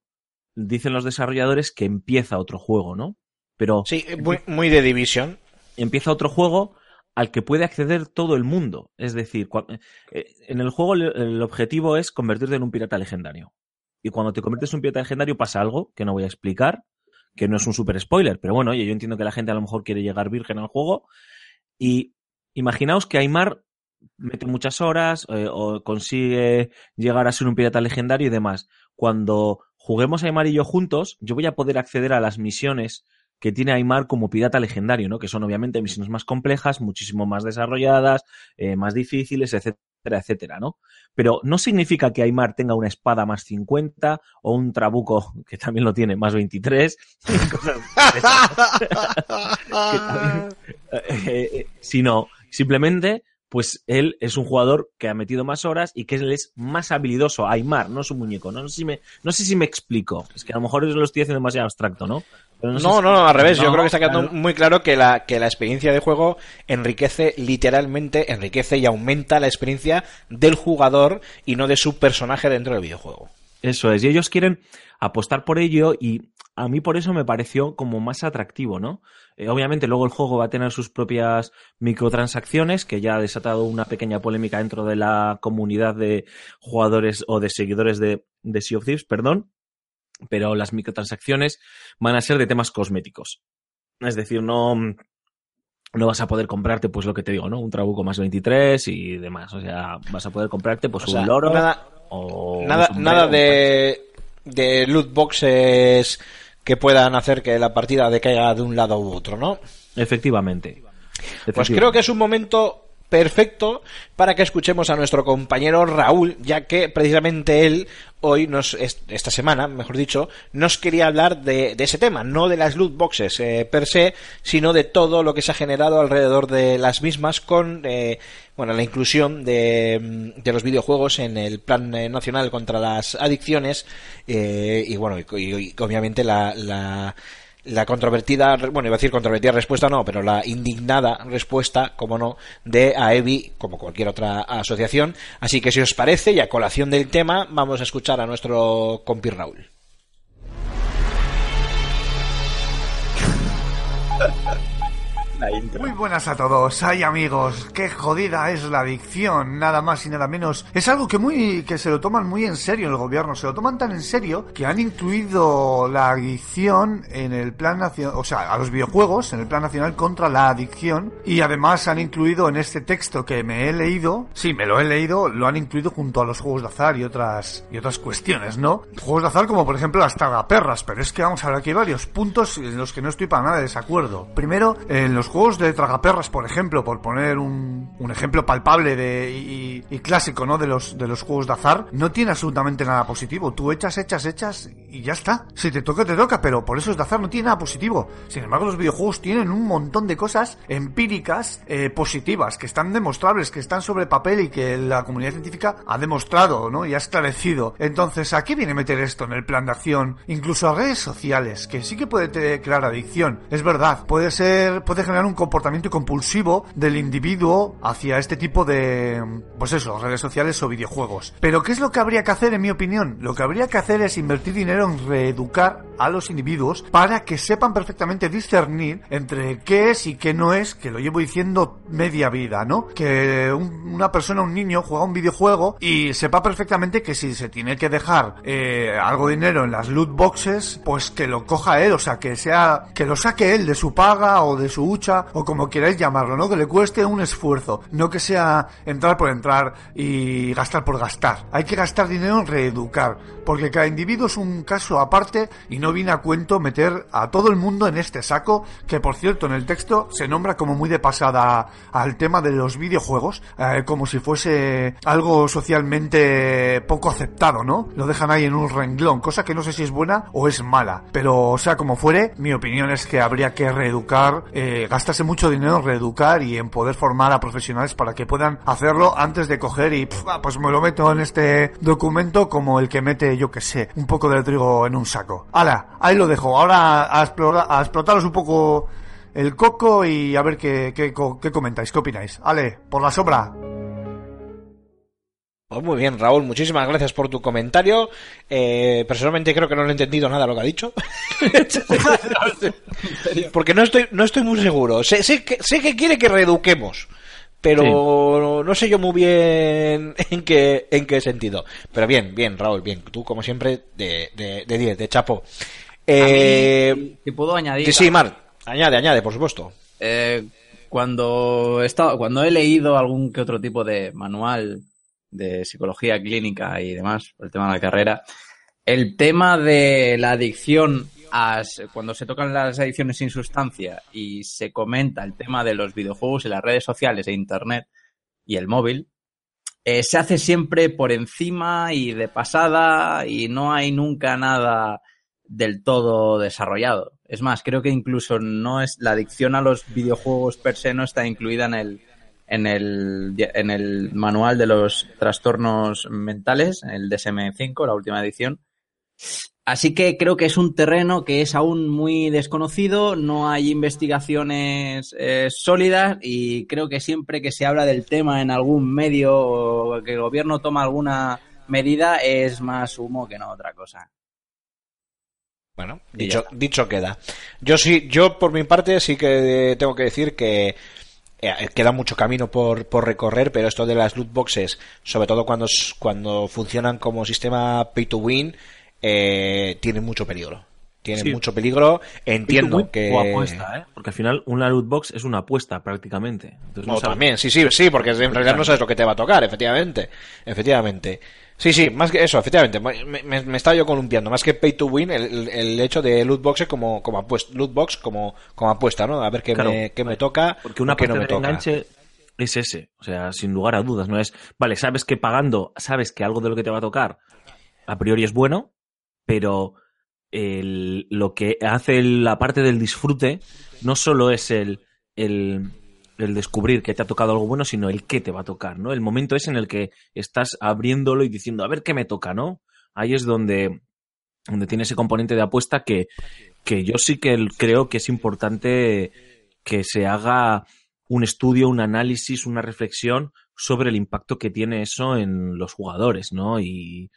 dicen los desarrolladores que empieza otro juego, ¿no? Pero Sí, muy, muy de división. empieza otro juego al que puede acceder todo el mundo. Es decir, cua- eh, en el juego el, objetivo es convertirte en un pirata legendario. Y cuando te conviertes en un pirata legendario pasa algo que no voy a explicar, que no es un super spoiler, pero bueno, yo entiendo que la gente a lo mejor quiere llegar virgen al juego. Y imaginaos que Aymar mete muchas horas eh, o consigue llegar a ser un pirata legendario y demás. Cuando juguemos Aymar y yo juntos, yo voy a poder acceder a las misiones que tiene Aymar como pirata legendario, ¿no? Que son obviamente misiones más complejas, muchísimo más desarrolladas, eh, más difíciles, etcétera, etcétera, ¿no? Pero no significa que Aymar tenga una espada más 50 o un trabuco, [LAUGHS] que también lo tiene, más 23, [LAUGHS] cosas [LAUGHS] que también- eh, eh, sino simplemente pues él es un jugador que ha metido más horas y que él es más habilidoso. Aymar, no es un muñeco. No, sé si me, no sé si me explico. Es que a lo mejor lo estoy haciendo demasiado abstracto, ¿no? Pero No, sé no, si- no, al revés. Yo creo que está quedando claro. muy claro que la, que la experiencia de juego enriquece, literalmente, enriquece y aumenta la experiencia del jugador y no de su personaje dentro del videojuego. Eso es, y ellos quieren apostar por ello y a mí por eso me pareció como más atractivo, ¿no? Eh, obviamente luego el juego va a tener sus propias microtransacciones, que ya ha desatado una pequeña polémica dentro de la comunidad de jugadores o de seguidores de, de Sea of Thieves, perdón, pero las microtransacciones van a ser de temas cosméticos. Es decir, no, no vas a poder comprarte, pues lo que te digo, ¿no? Un trabuco más 23 y demás. O sea, vas a poder comprarte pues O sea, un loro nada- o un Nada, sombrero, nada de, de loot boxes que puedan hacer que la partida decaiga de un lado u otro, ¿no? Efectivamente. Pues creo que es un momento perfecto para que escuchemos a nuestro compañero Raúl, ya que precisamente él hoy nos es- esta semana, mejor dicho, nos quería hablar de, de ese tema, no de las loot boxes eh, per se, sino de todo lo que se ha generado alrededor de las mismas con eh, bueno la inclusión de, mm, los videojuegos en el plan eh, nacional contra las adicciones eh, y bueno y obviamente la, la la controvertida, bueno, iba a decir controvertida respuesta, no, pero la indignada respuesta, como no, de AEBI, como cualquier otra asociación. Así que si os parece, y a colación del tema, vamos a escuchar a nuestro compi Raúl. [LAUGHS] Muy buenas a todos, ay amigos, qué jodida es la adicción, nada más y nada menos. Es algo que muy que se lo toman muy en serio el gobierno, se lo toman tan en serio que han incluido la adicción en el plan nacional, o sea, a los videojuegos en el plan nacional contra la adicción y además han incluido en este texto que me he leído, sí, me lo he leído, lo han incluido junto a los juegos de azar y otras y otras cuestiones, ¿no? Juegos de azar como por ejemplo las tragaperras, pero es que vamos a ver aquí varios puntos en los que no estoy para nada de desacuerdo. Primero, en los juegos de tragaperras, por ejemplo, por poner un, ejemplo palpable de, y, clásico, ¿no? De los, de los juegos de azar, no tiene absolutamente nada positivo. Tú echas, echas, echas y ya está. Si te toca, te toca, pero por eso es de azar, no tiene nada positivo. Sin embargo, los videojuegos tienen un montón de cosas empíricas eh, positivas, que están demostrables, que están sobre papel y que la comunidad científica ha demostrado, ¿no? Y ha esclarecido. Entonces, ¿a qué viene meter esto en el plan de acción? Incluso a redes sociales, que sí que puede crear adicción. Es verdad, puede ser, puede generar un comportamiento compulsivo del individuo hacia este tipo de, pues eso, redes sociales o videojuegos. Pero ¿qué es lo que habría que hacer, en mi opinión? Lo que habría que hacer es invertir dinero en reeducar a los individuos para que sepan perfectamente discernir entre qué es y qué no es, que lo llevo diciendo media vida, ¿no? Que un- una persona, un niño, juega un videojuego y sepa perfectamente que si se tiene que dejar eh, algo de dinero en las loot boxes, pues que lo coja él, o sea, que sea, que lo saque él de su paga o de su hucha o como queráis llamarlo, ¿no? Que le cueste un esfuerzo, no que sea entrar por entrar y gastar por gastar. Hay que gastar dinero en reeducar, porque cada individuo es un caso aparte y no viene a cuento meter a todo el mundo en este saco, que por cierto en el texto se nombra como muy de pasada al tema de los videojuegos, eh, como si fuese algo socialmente poco aceptado, ¿no? Lo dejan ahí en un renglón, cosa que no sé si es buena o es mala, pero sea como fuere, mi opinión es que habría que reeducar eh, gastarse mucho dinero en reeducar y en poder formar a profesionales para que puedan hacerlo antes de coger y pues me lo meto en este documento como el que mete, yo que sé, un poco de trigo en un saco. Hala, ahí lo dejo. Ahora a, a explotaros un poco el coco y a ver qué, qué, qué comentáis, qué opináis. Ale, por la sombra. Pues muy bien, Raúl, muchísimas gracias por tu comentario. Eh, personalmente creo que no le he entendido nada lo que ha dicho. [LAUGHS] Porque no estoy, no estoy muy seguro. Sé, sé que, sé que quiere que reeduquemos, pero no sé yo muy bien [LAUGHS] en qué, en qué sentido. Pero bien, bien, Raúl, bien. Tú, como siempre, de, de, de 10, de chapo. Eh, A mí, si puedo añadir. sí, sí, Mar, añade, añade, por supuesto. Eh, cuando, he estado- cuando he leído algún que otro tipo de manual de psicología clínica y demás, por el tema de la carrera, el tema de la adicción, a, cuando se tocan las adicciones sin sustancia y se comenta el tema de los videojuegos y las redes sociales e Internet y el móvil, eh, se hace siempre por encima y de pasada y no hay nunca nada del todo desarrollado. Es más, creo que incluso no es la adicción a los videojuegos per se no está incluida en el en el en el manual de los trastornos mentales, el DSM-5, la última edición. Así que creo que es un terreno que es aún muy desconocido, no hay investigaciones eh, sólidas y creo que siempre que se habla del tema en algún medio o que el gobierno toma alguna medida es más humo que no otra cosa. Bueno, dicho, dicho queda. Yo sí, yo por mi parte sí que tengo que decir que queda mucho camino por, por recorrer, pero esto de las loot boxes, sobre todo cuando, cuando funcionan como sistema pay to win, eh, tiene mucho peligro. Tiene Sí. mucho peligro. Entiendo que. O apuesta, ¿eh? Porque al final una loot box es una apuesta prácticamente. Entonces, no también, sí, sí, sí, porque en realidad no sabes lo que te va a tocar, efectivamente. Efectivamente. Sí, sí, más que eso, efectivamente. Me, me- me estaba yo columpiando. Más que pay to win, el, el- hecho de loot boxes como, como apuesta, loot box como, como apuesta, ¿no? A ver qué, Claro. me, qué me toca Porque una qué no parte me del toca. enganche es ese. O sea, sin lugar a dudas. No es, vale, sabes que pagando, sabes que algo de lo que te va a tocar a priori es bueno, pero el- lo que hace la parte del disfrute no solo es el, el, el descubrir que te ha tocado algo bueno, sino el qué te va a tocar, ¿no? El momento es en el que estás abriéndolo y diciendo, a ver qué me toca, ¿no? Ahí es donde, donde tiene ese componente de apuesta que, que yo sí que creo que es importante que se haga un estudio, un análisis, una reflexión sobre el impacto que tiene eso en los jugadores, ¿no? Y,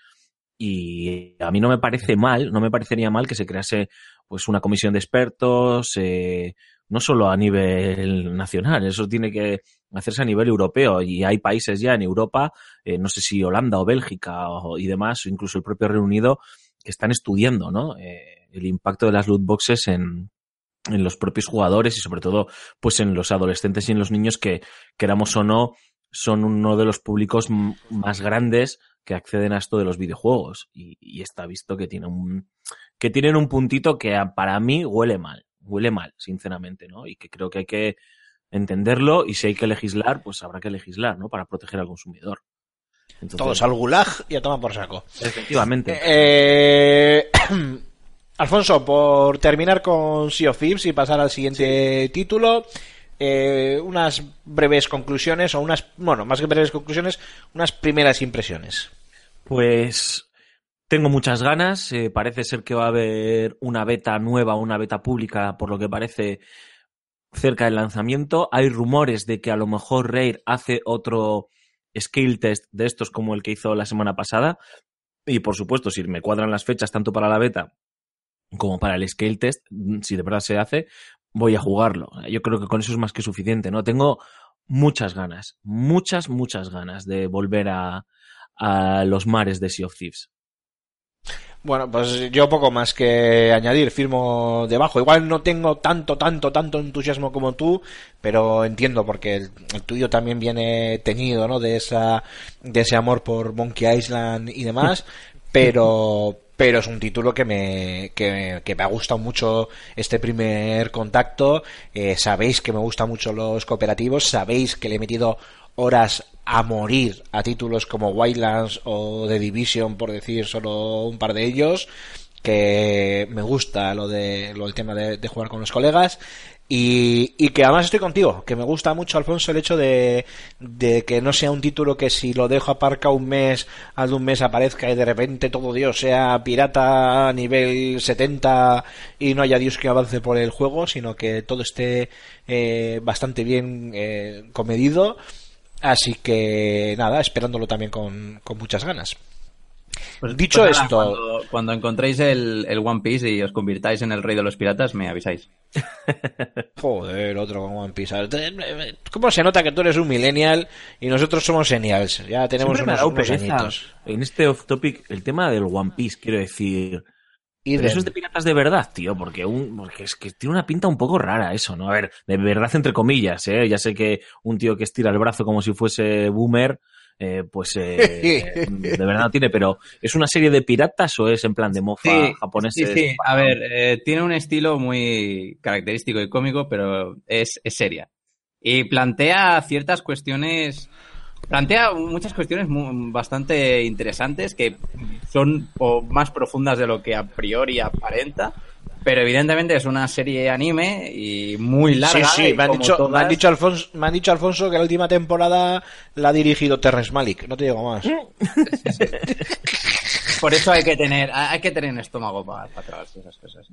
y a mí no me parece mal, no me parecería mal que se crease pues una comisión de expertos, eh, no solo a nivel nacional, eso tiene que hacerse a nivel europeo. Y hay países ya en Europa, eh, no sé si Holanda o Bélgica o- y demás, incluso el propio Reino Unido, que están estudiando, ¿no? Eh, el impacto de las loot boxes en, en los propios jugadores y sobre todo pues en los adolescentes y en los niños que queramos o no son uno de los públicos más grandes que acceden a esto de los videojuegos. Y, y está visto que tiene un que tienen un puntito que para mí huele mal huele mal sinceramente no y que creo que hay que entenderlo y si hay que legislar pues habrá que legislar no para proteger al consumidor. Entonces, Todos al gulag y a tomar por saco. efectivamente. Eh, [CLEARS THROAT] Alfonso, por terminar con Sea of Thieves y pasar al siguiente título, eh, unas breves conclusiones, o unas, bueno, más que breves conclusiones, unas primeras impresiones. Pues tengo muchas ganas. eh, parece ser que va a haber una beta nueva, una beta pública, por lo que parece cerca del lanzamiento. Hay rumores de que a lo mejor Rare hace otro skill test de estos como el que hizo la semana pasada. Y por supuesto, si me cuadran las fechas tanto para la beta como para el scale test, mm, si de verdad se hace, voy a jugarlo. Yo creo que con eso es más que suficiente, ¿no? Tengo muchas ganas, muchas, muchas ganas de volver a los mares de Sea of Thieves. Bueno, pues yo poco más que añadir, firmo debajo. Igual no tengo tanto, tanto, tanto entusiasmo como tú, pero entiendo porque el, el tuyo también viene teñido, ¿no? De esa, de ese amor por Monkey Island y demás, [LAUGHS] pero, pero es un título que me, que, que me ha gustado mucho este primer contacto. Eh, sabéis que me gustan mucho los cooperativos, sabéis que le he metido horas a morir a títulos como Wildlands o The Division, por decir solo un par de ellos, que me gusta lo de lo del tema de, jugar con los colegas Y, y que además estoy contigo, que me gusta mucho, Alfonso, el hecho de, de que no sea un título que si lo dejo aparcado un mes, al de un mes aparezca y de repente todo Dios sea pirata a nivel 70 y no haya Dios que avance por el juego, sino que todo esté eh, bastante bien eh, comedido. Así que nada, esperándolo también con, con muchas ganas. Pues- Dicho pues nada, esto- Cuando, cuando encontréis el, el One Piece y os convirtáis en el rey de los piratas, me avisáis. [LAUGHS] Joder, otro con One Piece. ¿Cómo se nota que tú eres un millennial y nosotros somos senials? Ya tenemos Siempre me ha unos, dado unos añitos. en este off topic el tema del One Piece, quiero decir. Y Pero eso es de piratas de verdad, tío, porque, un, porque es que tiene una pinta un poco rara eso, ¿no? A ver, de verdad entre comillas, ¿eh? Ya sé que un tío que estira el brazo como si fuese boomer, eh, pues eh, [LAUGHS] de verdad no tiene, pero ¿es una serie de piratas o es en plan de mofa Sí, japoneses? sí, sí. A ver, eh, tiene un estilo muy característico y cómico, pero es, es seria. Y plantea ciertas cuestiones, plantea muchas cuestiones bastante interesantes que son o más profundas de lo que a priori aparenta. Pero evidentemente es una serie anime y muy larga. sí, sí, me han, dicho, me, han dicho Alfonso, me han dicho Alfonso que la última temporada la ha dirigido Terrence Malik. No te digo más. Por eso hay que tener, hay que tener estómago para, para tragarse esas cosas.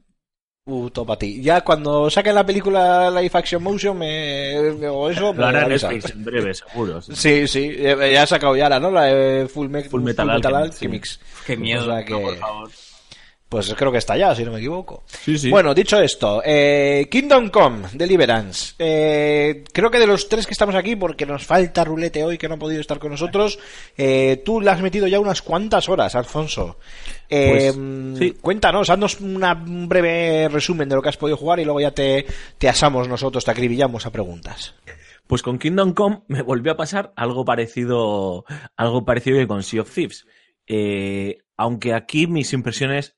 Uh, topa ti. Ya cuando saquen la película Live Action Motion, me, o eso, me Lo hará. Netflix en breve, seguro. sí. Sí, sí, eh, ya ha sacado ya la, ¿no? La de Full, Me- Full Metal Alchemist, Alchemist. Qué miedo, O sea que- no, por favor. Pues creo que está ya, si no me equivoco. Sí, sí. Bueno, dicho esto, eh, Kingdom Come, Deliverance. Eh, creo que de los tres que estamos aquí, porque nos falta Rulete hoy que no ha podido estar con nosotros, eh, tú le has metido ya unas cuantas horas, Alfonso. Eh, Pues, sí. Cuéntanos, haznos una- un breve resumen de lo que has podido jugar y luego ya te, te asamos nosotros, te acribillamos a preguntas. Pues con Kingdom Come me volvió a pasar algo parecido, algo parecido que con Sea of Thieves. Eh, aunque aquí mis impresiones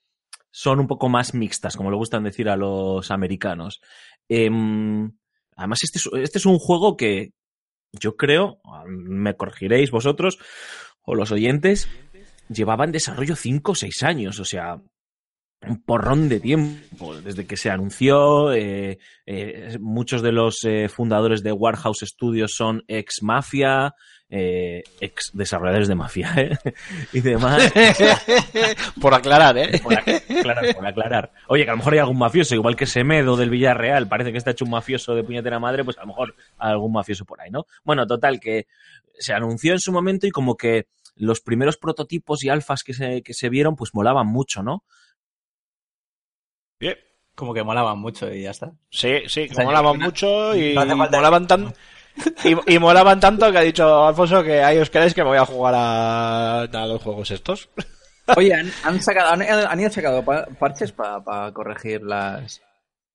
son un poco más mixtas, como le gustan decir a los americanos. Em, además, este es, este es un juego que yo creo, me corregiréis vosotros o los oyentes, llevaba en desarrollo 5 o 6 años, o sea, un porrón de tiempo, desde que se anunció. eh, eh, muchos de los eh, fundadores de Warhouse Studios son ex mafia, eh, ex desarrolladores de mafia [LAUGHS] ¿eh? y demás. [LAUGHS] Por aclarar, ¿eh? Por aclarar, por aclarar. Oye, que a lo mejor hay algún mafioso, igual que Semedo del Villarreal, parece que está hecho un mafioso de puñetera madre, pues a lo mejor hay algún mafioso por ahí, ¿no? Bueno, total, que se anunció en su momento y como que los primeros prototipos y alfas que se, que se vieron, pues molaban mucho, ¿no? Bien. Como que molaban mucho y ya está. Sí, sí, que O sea, molaban mucho y no molaban tan y, y molaban tanto que ha dicho Alfonso que ahí os queréis que me voy a jugar a, a los juegos estos. Oye, han, han sacado, han, han ido sacado pa- parches para corregir las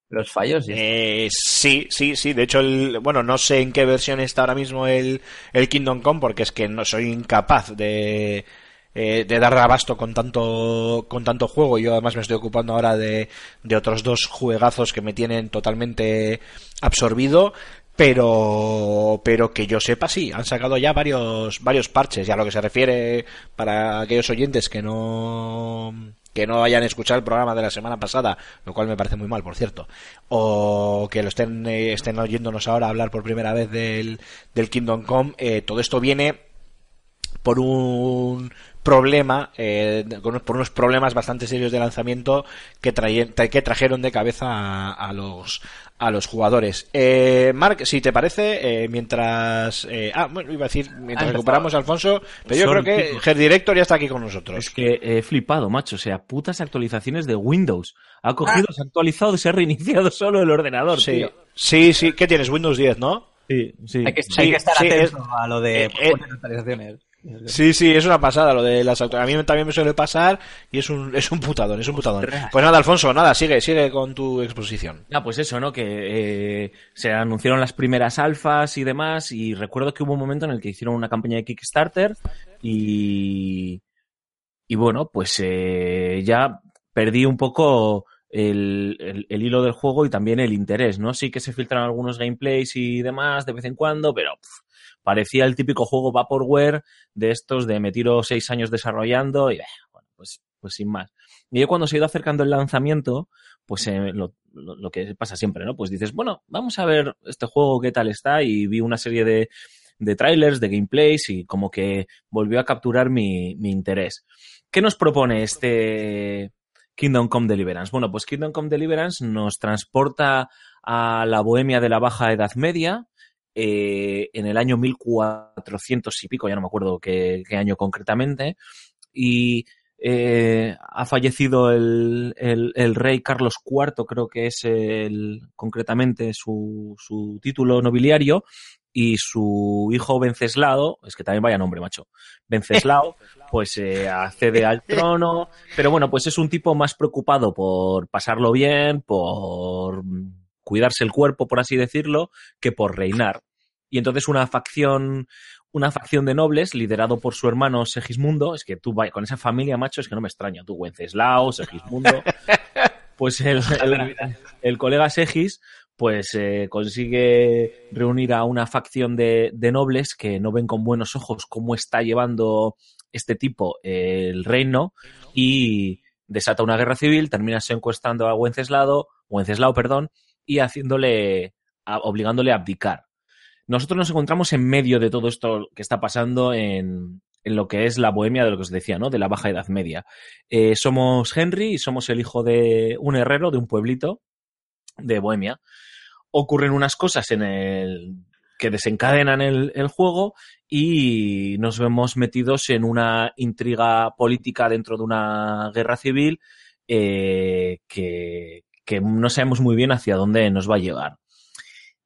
los fallos. esto? Eh, sí, sí, sí. De hecho, el, bueno, no sé en qué versión está ahora mismo el, el Kingdom Come porque es que no soy incapaz de, eh, de dar abasto con tanto, con tanto juego. Yo además me estoy ocupando ahora de, de otros dos juegazos que me tienen totalmente absorbido. Pero, pero que yo sepa, sí, han sacado ya varios, varios parches. Y a lo que se refiere para aquellos oyentes que no, que no hayan escuchado el programa de la semana pasada, lo cual me parece muy mal, por cierto, o que lo estén, eh, estén oyéndonos ahora hablar por primera vez del, del Kingdom Come, eh, todo esto viene por un problema, eh, por unos problemas bastante serios de lanzamiento que, que trajeron de cabeza a, a los a los jugadores. Eh, Mark, si te parece, eh, mientras... eh, ah, bueno, iba a decir, mientras Ah, recuperamos a Alfonso, pero yo creo que. Head Director ya está aquí con nosotros. Es que he flipado, macho. O sea, putas actualizaciones de Windows. Ha cogido, se ha actualizado y se ha reiniciado solo el ordenador, Sí, tío. sí, sí, ¿qué tienes? Windows 10, ¿no? Sí, sí. hay, que, sí, hay que estar sí, atento es- a lo de eh, eh, poner actualizaciones. Sí, sí, es una pasada lo de las A mí también me suele pasar y es un, es un putadón, es un putadón. Pues nada, Alfonso, nada, sigue, sigue con tu exposición. Ah, pues eso, ¿no? Que eh, se anunciaron las primeras alfas y demás, y recuerdo que hubo un momento en el que hicieron una campaña de Kickstarter y, y bueno, pues eh, ya perdí un poco el, el- el hilo del juego y también el interés, ¿no? Sí que se filtran algunos gameplays y demás de vez en cuando, pero pff, parecía el típico juego Vaporware de estos de me tiro seis años desarrollando y pues, pues sin más. Y yo cuando se ha ido acercando el lanzamiento, pues eh, lo, lo- lo que pasa siempre, ¿no? Pues dices, bueno, vamos a ver este juego qué tal está y vi una serie de, de trailers, de gameplays y como que volvió a capturar mi, mi interés. ¿Qué nos propone este Kingdom Come Deliverance? Bueno, pues Kingdom Come Deliverance nos transporta a la bohemia de la Baja Edad Media, eh, en el año 1400 y pico, ya no me acuerdo qué, qué año concretamente, y eh, ha fallecido el, el- el rey Carlos IV, creo que es el, concretamente su, su título nobiliario, y su hijo Venceslao, es que también vaya nombre, macho, Venceslao, [LAUGHS] pues eh, accede al trono, pero bueno, pues es un tipo más preocupado por pasarlo bien, por cuidarse el cuerpo, por así decirlo, que por reinar. Y entonces una facción, una facción de nobles, liderado por su hermano Segismundo, es que tú con esa familia, macho, es que no me extraña, tú Wenceslao, Segismundo, [LAUGHS] pues el, el, el colega Segis, pues eh, consigue reunir a una facción de, de nobles que no ven con buenos ojos cómo está llevando este tipo eh, el reino y desata una guerra civil, termina secuestrando a Wenceslao, Wenceslao, perdón, y haciéndole, obligándole a abdicar. Nosotros nos encontramos en medio de todo esto que está pasando en, en lo que es la bohemia de lo que os decía, ¿no? De la Baja Edad Media. Eh, somos Henry y somos el hijo de un herrero de un pueblito de Bohemia. Ocurren unas cosas en el que desencadenan el, el juego y nos vemos metidos en una intriga política dentro de una guerra civil eh, que, que no sabemos muy bien hacia dónde nos va a llevar.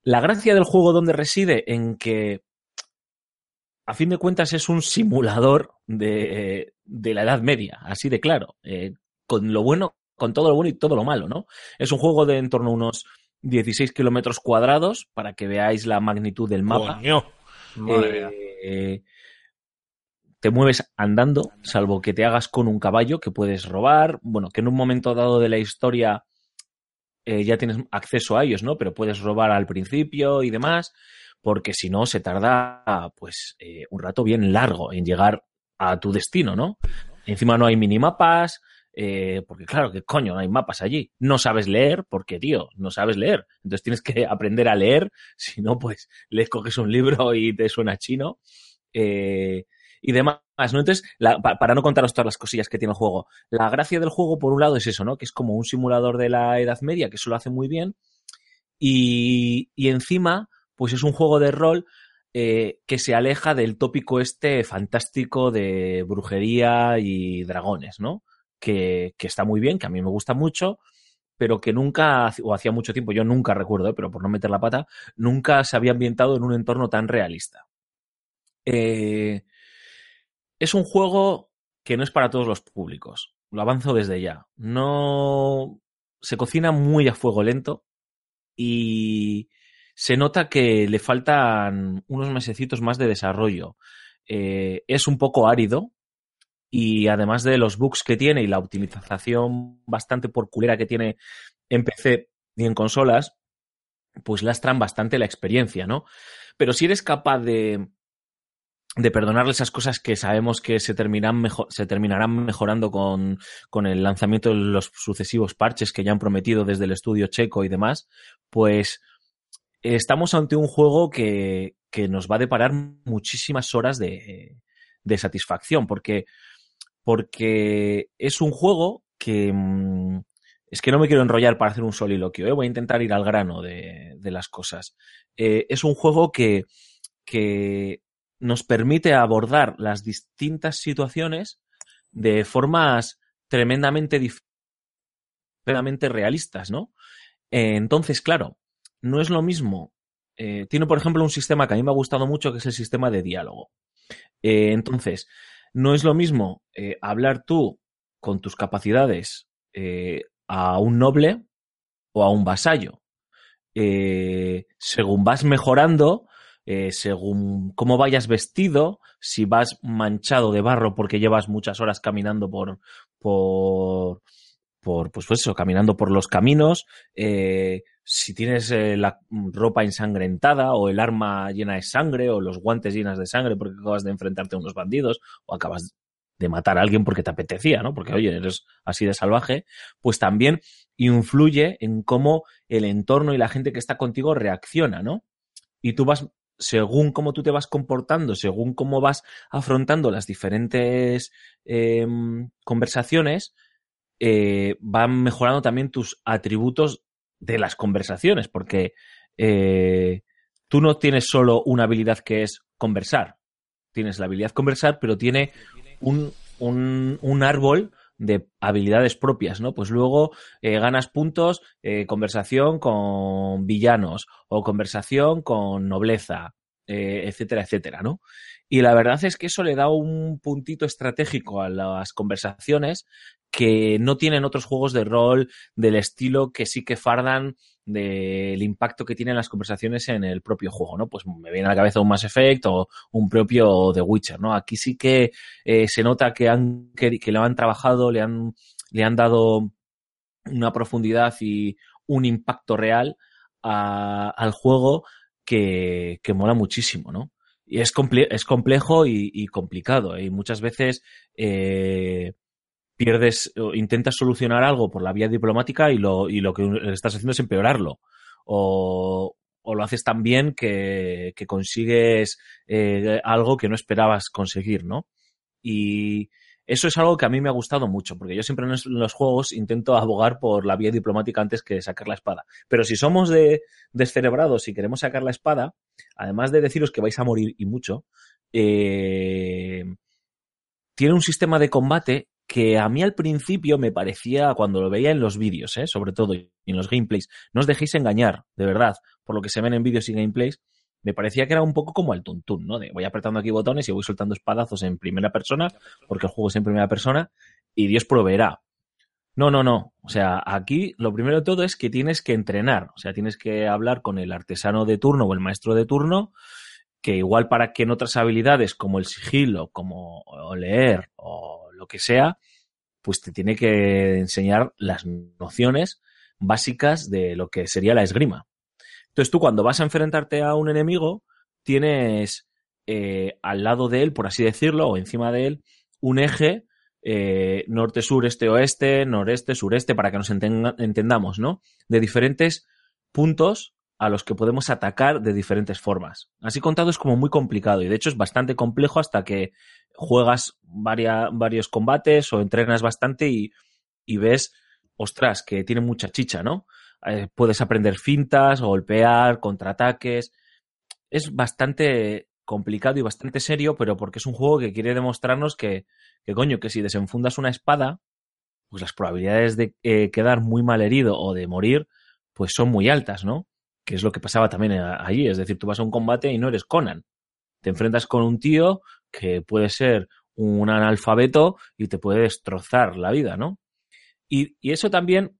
La gracia del juego donde reside en que a fin de cuentas es un simulador de, de la Edad Media, así de claro, eh, con lo bueno, con todo lo bueno y todo lo malo, ¿no? Es un juego de en torno a unos 16 kilómetros cuadrados para que veáis la magnitud del mapa. Mía. Eh, te mueves andando, salvo que te hagas con un caballo que puedes robar. Bueno, que en un momento dado de la historia eh, ya tienes acceso a ellos, ¿no? Pero puedes robar al principio y demás, porque si no se tarda, pues, eh, un rato bien largo en llegar a tu destino, ¿no? Encima no hay minimapas, eh, porque claro, que coño, no hay mapas allí. No sabes leer, porque tío, no sabes leer. Entonces tienes que [LAUGHS] aprender a leer, si no, pues le coges un libro y te suena chino. Eh, y demás, ¿no? Entonces, para no contaros todas las cosillas que tiene el juego, la gracia del juego, por un lado, es eso, ¿no? Que es como un simulador de la Edad Media, que eso lo hace muy bien. Y, y encima, pues es un juego de rol eh, que se aleja del tópico este fantástico de brujería y dragones, ¿no? Que, que está muy bien, que a mí me gusta mucho, pero que nunca, o hacía mucho tiempo, yo nunca recuerdo, ¿eh? pero por no meter la pata, nunca se había ambientado en un entorno tan realista. Eh, es un juego que no es para todos los públicos. Lo avanzo desde ya. No se cocina muy a fuego lento y se nota que le faltan unos mesecitos más de desarrollo. Eh, es un poco árido y además de los bugs que tiene y la optimización bastante por culera que tiene en PC y en consolas, pues lastran bastante la experiencia, ¿no? Pero si eres capaz de, de perdonarle esas cosas que sabemos que se, terminan mejo- se terminarán mejorando con, con el lanzamiento de los sucesivos parches que ya han prometido desde el estudio checo y demás, pues estamos ante un juego que, que nos va a deparar muchísimas horas de, de satisfacción, porque, porque es un juego que... mm, Es que no me quiero enrollar para hacer un soliloquio, ¿eh? voy a intentar ir al grano de, de las cosas. Eh, es un juego que, que nos permite abordar las distintas situaciones de formas tremendamente tremendamente realistas, ¿no? Eh, entonces, claro, no es lo mismo. eh, tiene, por ejemplo, un sistema que a mí me ha gustado mucho, que es el sistema de diálogo. Eh, entonces, no es lo mismo hablar tú con tus capacidades a un noble o a un vasallo. Según vas mejorando, eh, según cómo vayas vestido, si vas manchado de barro porque llevas muchas horas caminando por, por, por pues, pues eso, caminando por los caminos, eh, si tienes eh, la ropa ensangrentada o el arma llena de sangre o los guantes llenas de sangre porque acabas de enfrentarte a unos bandidos o acabas de matar a alguien porque te apetecía, ¿no? Porque, oye, eres así de salvaje, pues también influye en cómo el entorno y la gente que está contigo reacciona, ¿no? Y tú vas, según cómo tú te vas comportando, según cómo vas afrontando las diferentes em, conversaciones, eh, van mejorando también tus atributos de las conversaciones, porque eh, tú no tienes solo una habilidad que es conversar. Tienes la habilidad conversar, pero tiene un, un, un árbol de habilidades propias, ¿no? Pues luego eh, ganas puntos, eh, conversación con villanos o conversación con nobleza, eh, etcétera, etcétera, ¿no? Y la verdad es que eso le da un puntito estratégico a las conversaciones que no tienen otros juegos de rol del estilo que sí que fardan del impacto que tienen las conversaciones en el propio juego, ¿no? Pues me viene a la cabeza un Mass Effect o un propio The Witcher, ¿no? Aquí sí que eh, se nota que han que, lo han trabajado, le han le han dado una profundidad y un impacto real al juego que, que mola muchísimo, ¿no? Y es, comple- es complejo y, y complicado. ¿eh? Y muchas veces eh, pierdes o intentas solucionar algo por la vía diplomática y lo, y lo que estás haciendo es empeorarlo. O, o lo haces tan bien que, que consigues eh, algo que no esperabas conseguir, ¿no? Y eso es algo que a mí me ha gustado mucho, porque yo siempre en los, juegos intento abogar por la vía diplomática antes que sacar la espada. Pero si somos de descerebrados y queremos sacar la espada, además de deciros que vais a morir y mucho, eh, tiene un sistema de combate que a mí al principio me parecía, cuando lo veía en los vídeos, ¿eh? sobre todo y en los gameplays, no os dejéis engañar, de verdad, por lo que se ven en vídeos y gameplays, me parecía que era un poco como el tuntún, ¿no? De voy apretando aquí botones y voy soltando espadazos en primera persona, porque el juego es en primera persona, y Dios proveerá. No, no, no. O sea, aquí lo primero de todo es que tienes que entrenar. O sea, tienes que hablar con el artesano de turno o el maestro de turno, que igual para que en otras habilidades como el sigilo, como leer o lo que sea, pues te tiene que enseñar las nociones básicas de lo que sería la esgrima. Entonces tú cuando vas a enfrentarte a un enemigo, tienes eh, al lado de él, por así decirlo, o encima de él, un eje eh, norte, sur, este, oeste, noreste, sureste, para que nos entendamos, ¿no? De diferentes puntos a los que podemos atacar de diferentes formas. Así contado es como muy complicado y de hecho es bastante complejo hasta que juegas varios combates o entrenas bastante y, ves, ostras, que tiene mucha chicha, ¿no? Eh, puedes aprender fintas, golpear, contraataques. Es bastante complicado y bastante serio, pero porque es un juego que quiere demostrarnos que, que coño, que si desenfundas una espada, pues las probabilidades de eh, quedar muy mal herido o de morir, pues son muy altas, ¿no? Que es lo que pasaba también a- allí. Es decir, tú vas a un combate y no eres Conan. Te enfrentas con un tío que puede ser un analfabeto y te puede destrozar la vida, ¿no? Y, eso también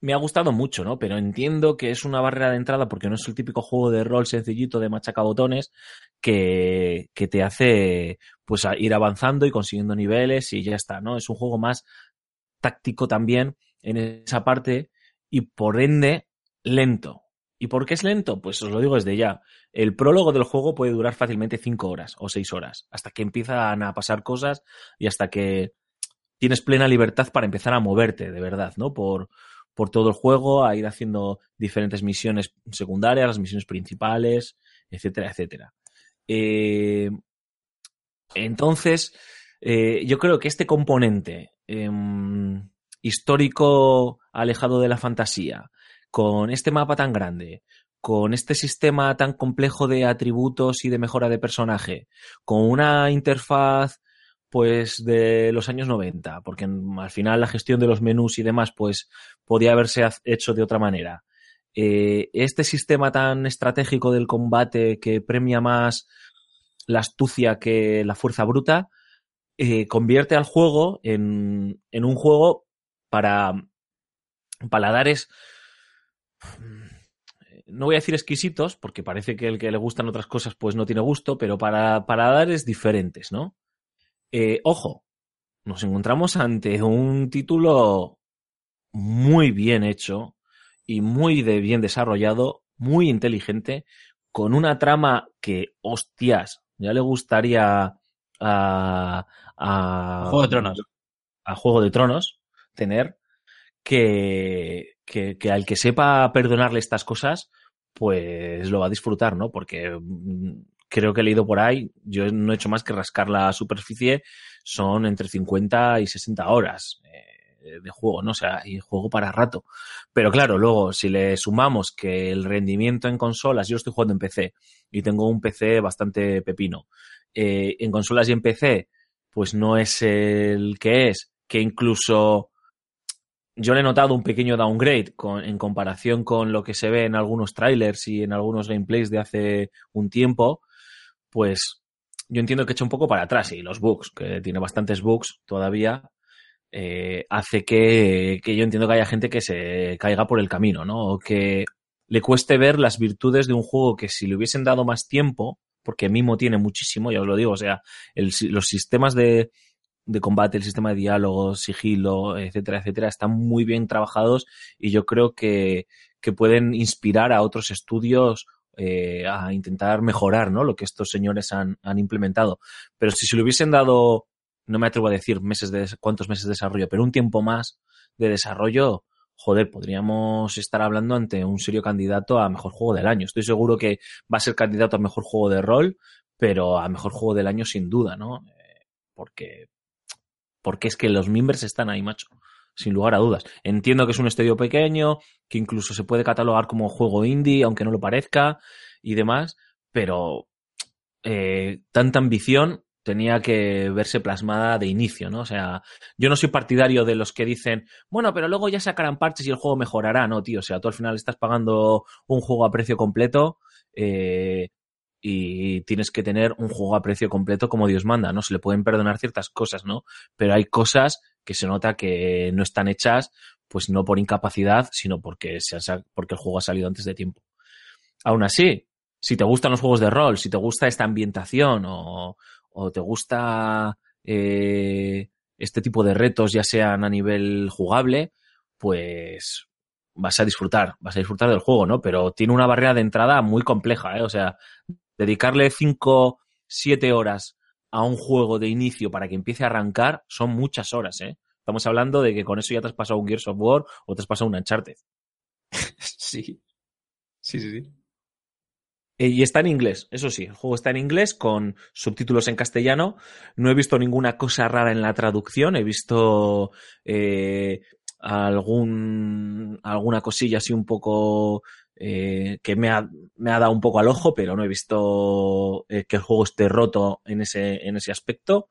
me ha gustado mucho, ¿no? Pero entiendo que es una barrera de entrada porque no es el típico juego de rol sencillito de machacabotones que, que te hace pues ir avanzando y consiguiendo niveles y ya está, ¿no? Es un juego más táctico también en esa parte y por ende lento. ¿Y por qué es lento? Pues os lo digo desde ya. El prólogo del juego puede durar fácilmente 5 horas o 6 horas, hasta que empiezan a pasar cosas y hasta que tienes plena libertad para empezar a moverte, de verdad, ¿no? Por, por todo el juego, a ir haciendo diferentes misiones secundarias, las misiones principales, etcétera, etcétera. Eh, entonces, eh, yo creo que este componente em, histórico alejado de la fantasía, con este mapa tan grande, con este sistema tan complejo de atributos y de mejora de personaje, con una interfaz pues de los años 90, porque al final la gestión de los menús y demás pues podía haberse hecho de otra manera. Eh, este sistema tan estratégico del combate que premia más la astucia que la fuerza bruta, eh, convierte al juego en, en un juego para paladares, no voy a decir exquisitos, porque parece que el que le gustan otras cosas pues no tiene gusto, pero para paladares diferentes, ¿no? Eh, ojo, nos encontramos ante un título muy bien hecho y muy de bien desarrollado, muy inteligente, con una trama que, hostias, ya le gustaría a, a Juego de Tronos. a Juego de Tronos tener que, que, que al que sepa perdonarle estas cosas, pues lo va a disfrutar, ¿no? Porque mm, creo que he leído por ahí, yo no he hecho más que rascar la superficie, son entre 50 y 60 horas eh, de juego, ¿no? O sea, y juego para rato. Pero claro, luego, si le sumamos que el rendimiento en consolas, yo estoy jugando en PC y tengo un PC bastante pepino. Eh, en consolas y en PC, pues no es el que es, que incluso yo le he notado un pequeño downgrade en comparación con lo que se ve en algunos trailers y en algunos gameplays de hace un tiempo, pues yo entiendo que echa un poco para atrás y los bugs, que tiene bastantes bugs todavía, eh, hace que, que yo entiendo que haya gente que se caiga por el camino, ¿no? O que le cueste ver las virtudes de un juego que si le hubiesen dado más tiempo, porque Mimo tiene muchísimo, ya os lo digo, o sea, los sistemas de, de combate, el sistema de diálogo, sigilo, etcétera, etcétera, están muy bien trabajados y yo creo que, que pueden inspirar a otros estudios eh, a intentar mejorar ¿no? lo que estos señores han, han implementado. Pero si se le hubiesen dado, no me atrevo a decir meses de, cuántos meses de desarrollo, pero un tiempo más de desarrollo, joder, podríamos estar hablando ante un serio candidato a mejor juego del año. Estoy seguro que va a ser candidato a mejor juego de rol, pero a mejor juego del año sin duda, ¿no? Eh, porque, porque es que los members están ahí, macho. Sin lugar a dudas. Entiendo que es un estudio pequeño, que incluso se puede catalogar como juego indie, aunque no lo parezca, y demás, pero eh, tanta ambición tenía que verse plasmada de inicio, ¿no? O sea, yo no soy partidario de los que dicen, bueno, pero luego ya sacarán parches y el juego mejorará, no, tío. O sea, tú al final estás pagando un juego a precio completo eh, y tienes que tener un juego a precio completo como Dios manda, ¿no? Se le pueden perdonar ciertas cosas, ¿no? Pero hay cosas que se nota que no están hechas, pues no por incapacidad, sino porque, se porque el juego ha salido antes de tiempo. Aún así, si te gustan los juegos de rol, si te gusta esta ambientación o, o te gusta eh, este tipo de retos, ya sean a nivel jugable, pues vas a disfrutar, vas a disfrutar del juego, ¿no? Pero tiene una barrera de entrada muy compleja, ¿eh? O sea, dedicarle 5, 7 horas a un juego de inicio para que empiece a arrancar son muchas horas, ¿eh? Estamos hablando de que con eso ya te has pasado un Gears of War o te has pasado un Uncharted. [LAUGHS] Sí. Sí, sí, sí. Eh, Y está en inglés, eso sí, el juego está en inglés con subtítulos en castellano. No he visto ninguna cosa rara en la traducción, he visto eh, algún, alguna cosilla así un poco eh, que me ha, me ha dado un poco al ojo, pero no he visto eh, que el juego esté roto en ese, en ese aspecto.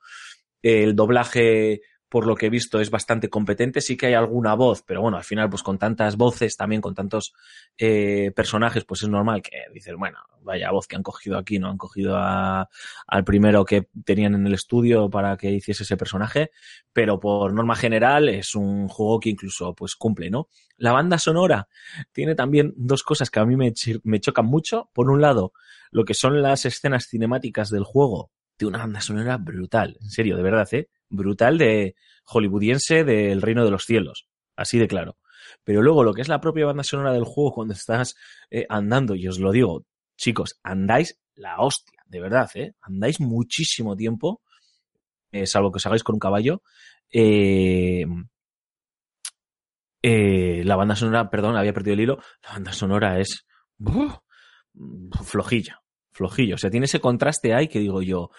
El doblaje, por lo que he visto, es bastante competente. Sí que hay alguna voz, pero bueno, al final, pues con tantas voces, también con tantos eh, personajes, pues es normal que dices, bueno, vaya voz que han cogido aquí, ¿no? Han cogido a- al primero que tenían en el estudio para que hiciese ese personaje, pero por norma general es un juego que incluso pues cumple, ¿no? La banda sonora tiene también dos cosas que a mí me, me chocan mucho. Por un lado, lo que son las escenas cinemáticas del juego, de una banda sonora brutal, en serio, de verdad, ¿eh? Brutal de hollywoodiense del reino de los cielos, así de claro. Pero luego lo que es la propia banda sonora del juego cuando estás eh, andando, y os lo digo, chicos, andáis la hostia, de verdad, ¿eh? Andáis muchísimo tiempo, eh, salvo que os hagáis con un caballo. Eh, eh, la banda sonora, perdón, había perdido el hilo, la banda sonora es ¡buf! flojilla, flojilla. O sea, tiene ese contraste ahí que digo yo,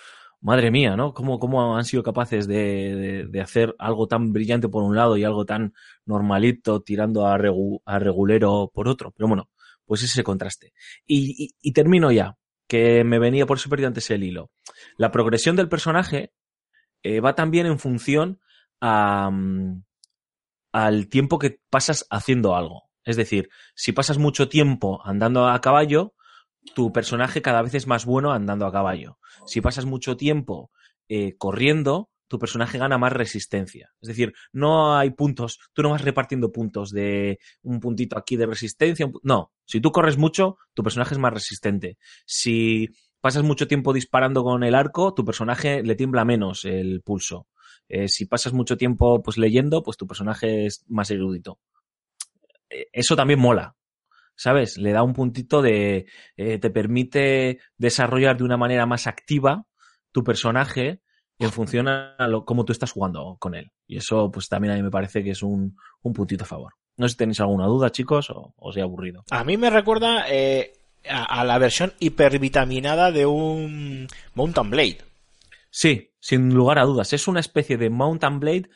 madre mía, ¿no? ¿Cómo, cómo han sido capaces de, de- hacer algo tan brillante por un lado y algo tan normalito tirando a, regu- a regulero por otro? Pero bueno, pues ese contraste. Y, y- termino ya, que me venía por perdido antes el hilo. La progresión del personaje eh, va también en función mm, al tiempo que pasas haciendo algo. Es decir, si pasas mucho tiempo andando a caballo, tu personaje cada vez es más bueno andando a caballo. Si pasas mucho tiempo eh, corriendo, tu personaje gana más resistencia. Es decir, no hay puntos, tú no vas repartiendo puntos de un puntito aquí de resistencia. no, si tú corres mucho, tu personaje es más resistente. Si pasas mucho tiempo disparando con el arco, tu personaje le tiembla menos el pulso. Eh, si pasas mucho tiempo pues leyendo, pues tu personaje es más erudito. Eh, Eso también mola, ¿sabes? Le da un puntito de... eh, te permite desarrollar de una manera más activa tu personaje en función a lo, cómo tú estás jugando con él. Y eso, pues también a mí me parece que es un, un puntito a favor. No sé si tenéis alguna duda, chicos, o os he aburrido. A mí me recuerda eh, a, a la versión hipervitaminada de un Mountain Blade. Sí, sin lugar a dudas. Es una especie de Mountain Blade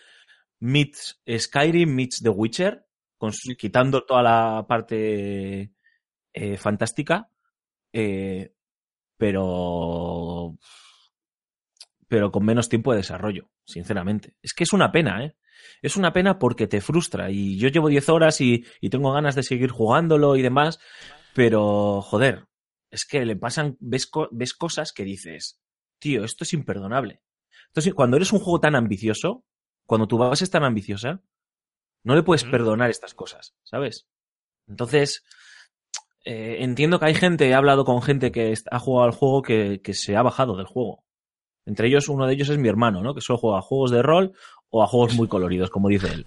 meets Skyrim meets The Witcher, con quitando toda la parte eh, fantástica, eh, pero pero con menos tiempo de desarrollo, sinceramente. Es que es una pena, ¿eh? Es una pena porque te frustra y yo llevo 10 horas y, y tengo ganas de seguir jugándolo y demás, pero joder, es que le pasan, ves, ves cosas que dices, tío, esto es imperdonable. Entonces, cuando eres un juego tan ambicioso, cuando tu base es tan ambiciosa, no le puedes perdonar estas cosas, ¿sabes? Entonces, eh, entiendo que hay gente, he hablado con gente que ha jugado al juego que, que se ha bajado del juego. Entre ellos, uno de ellos es mi hermano, ¿no? Que solo juega a juegos de rol o a juegos muy coloridos, como dice él.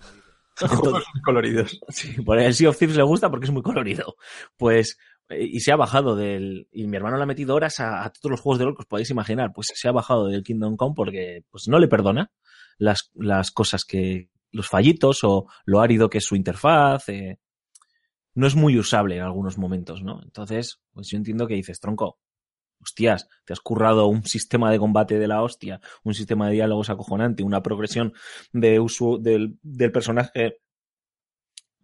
[LAUGHS] Juegos coloridos. Sí, por el Sea of Thieves le gusta porque es muy colorido. Pues, eh, y se ha bajado del. Y mi hermano le ha metido horas a, a todos los juegos de rol que os podéis imaginar. Pues se ha bajado del Kingdom Come porque pues no le perdona las, las cosas que. Los fallitos o lo árido que es su interfaz. eh, no es muy usable en algunos momentos, ¿no? Entonces, pues yo entiendo que dices, tronco. Hostias, te has currado un sistema de combate de la hostia, un sistema de diálogos acojonante, una progresión de uso del, del personaje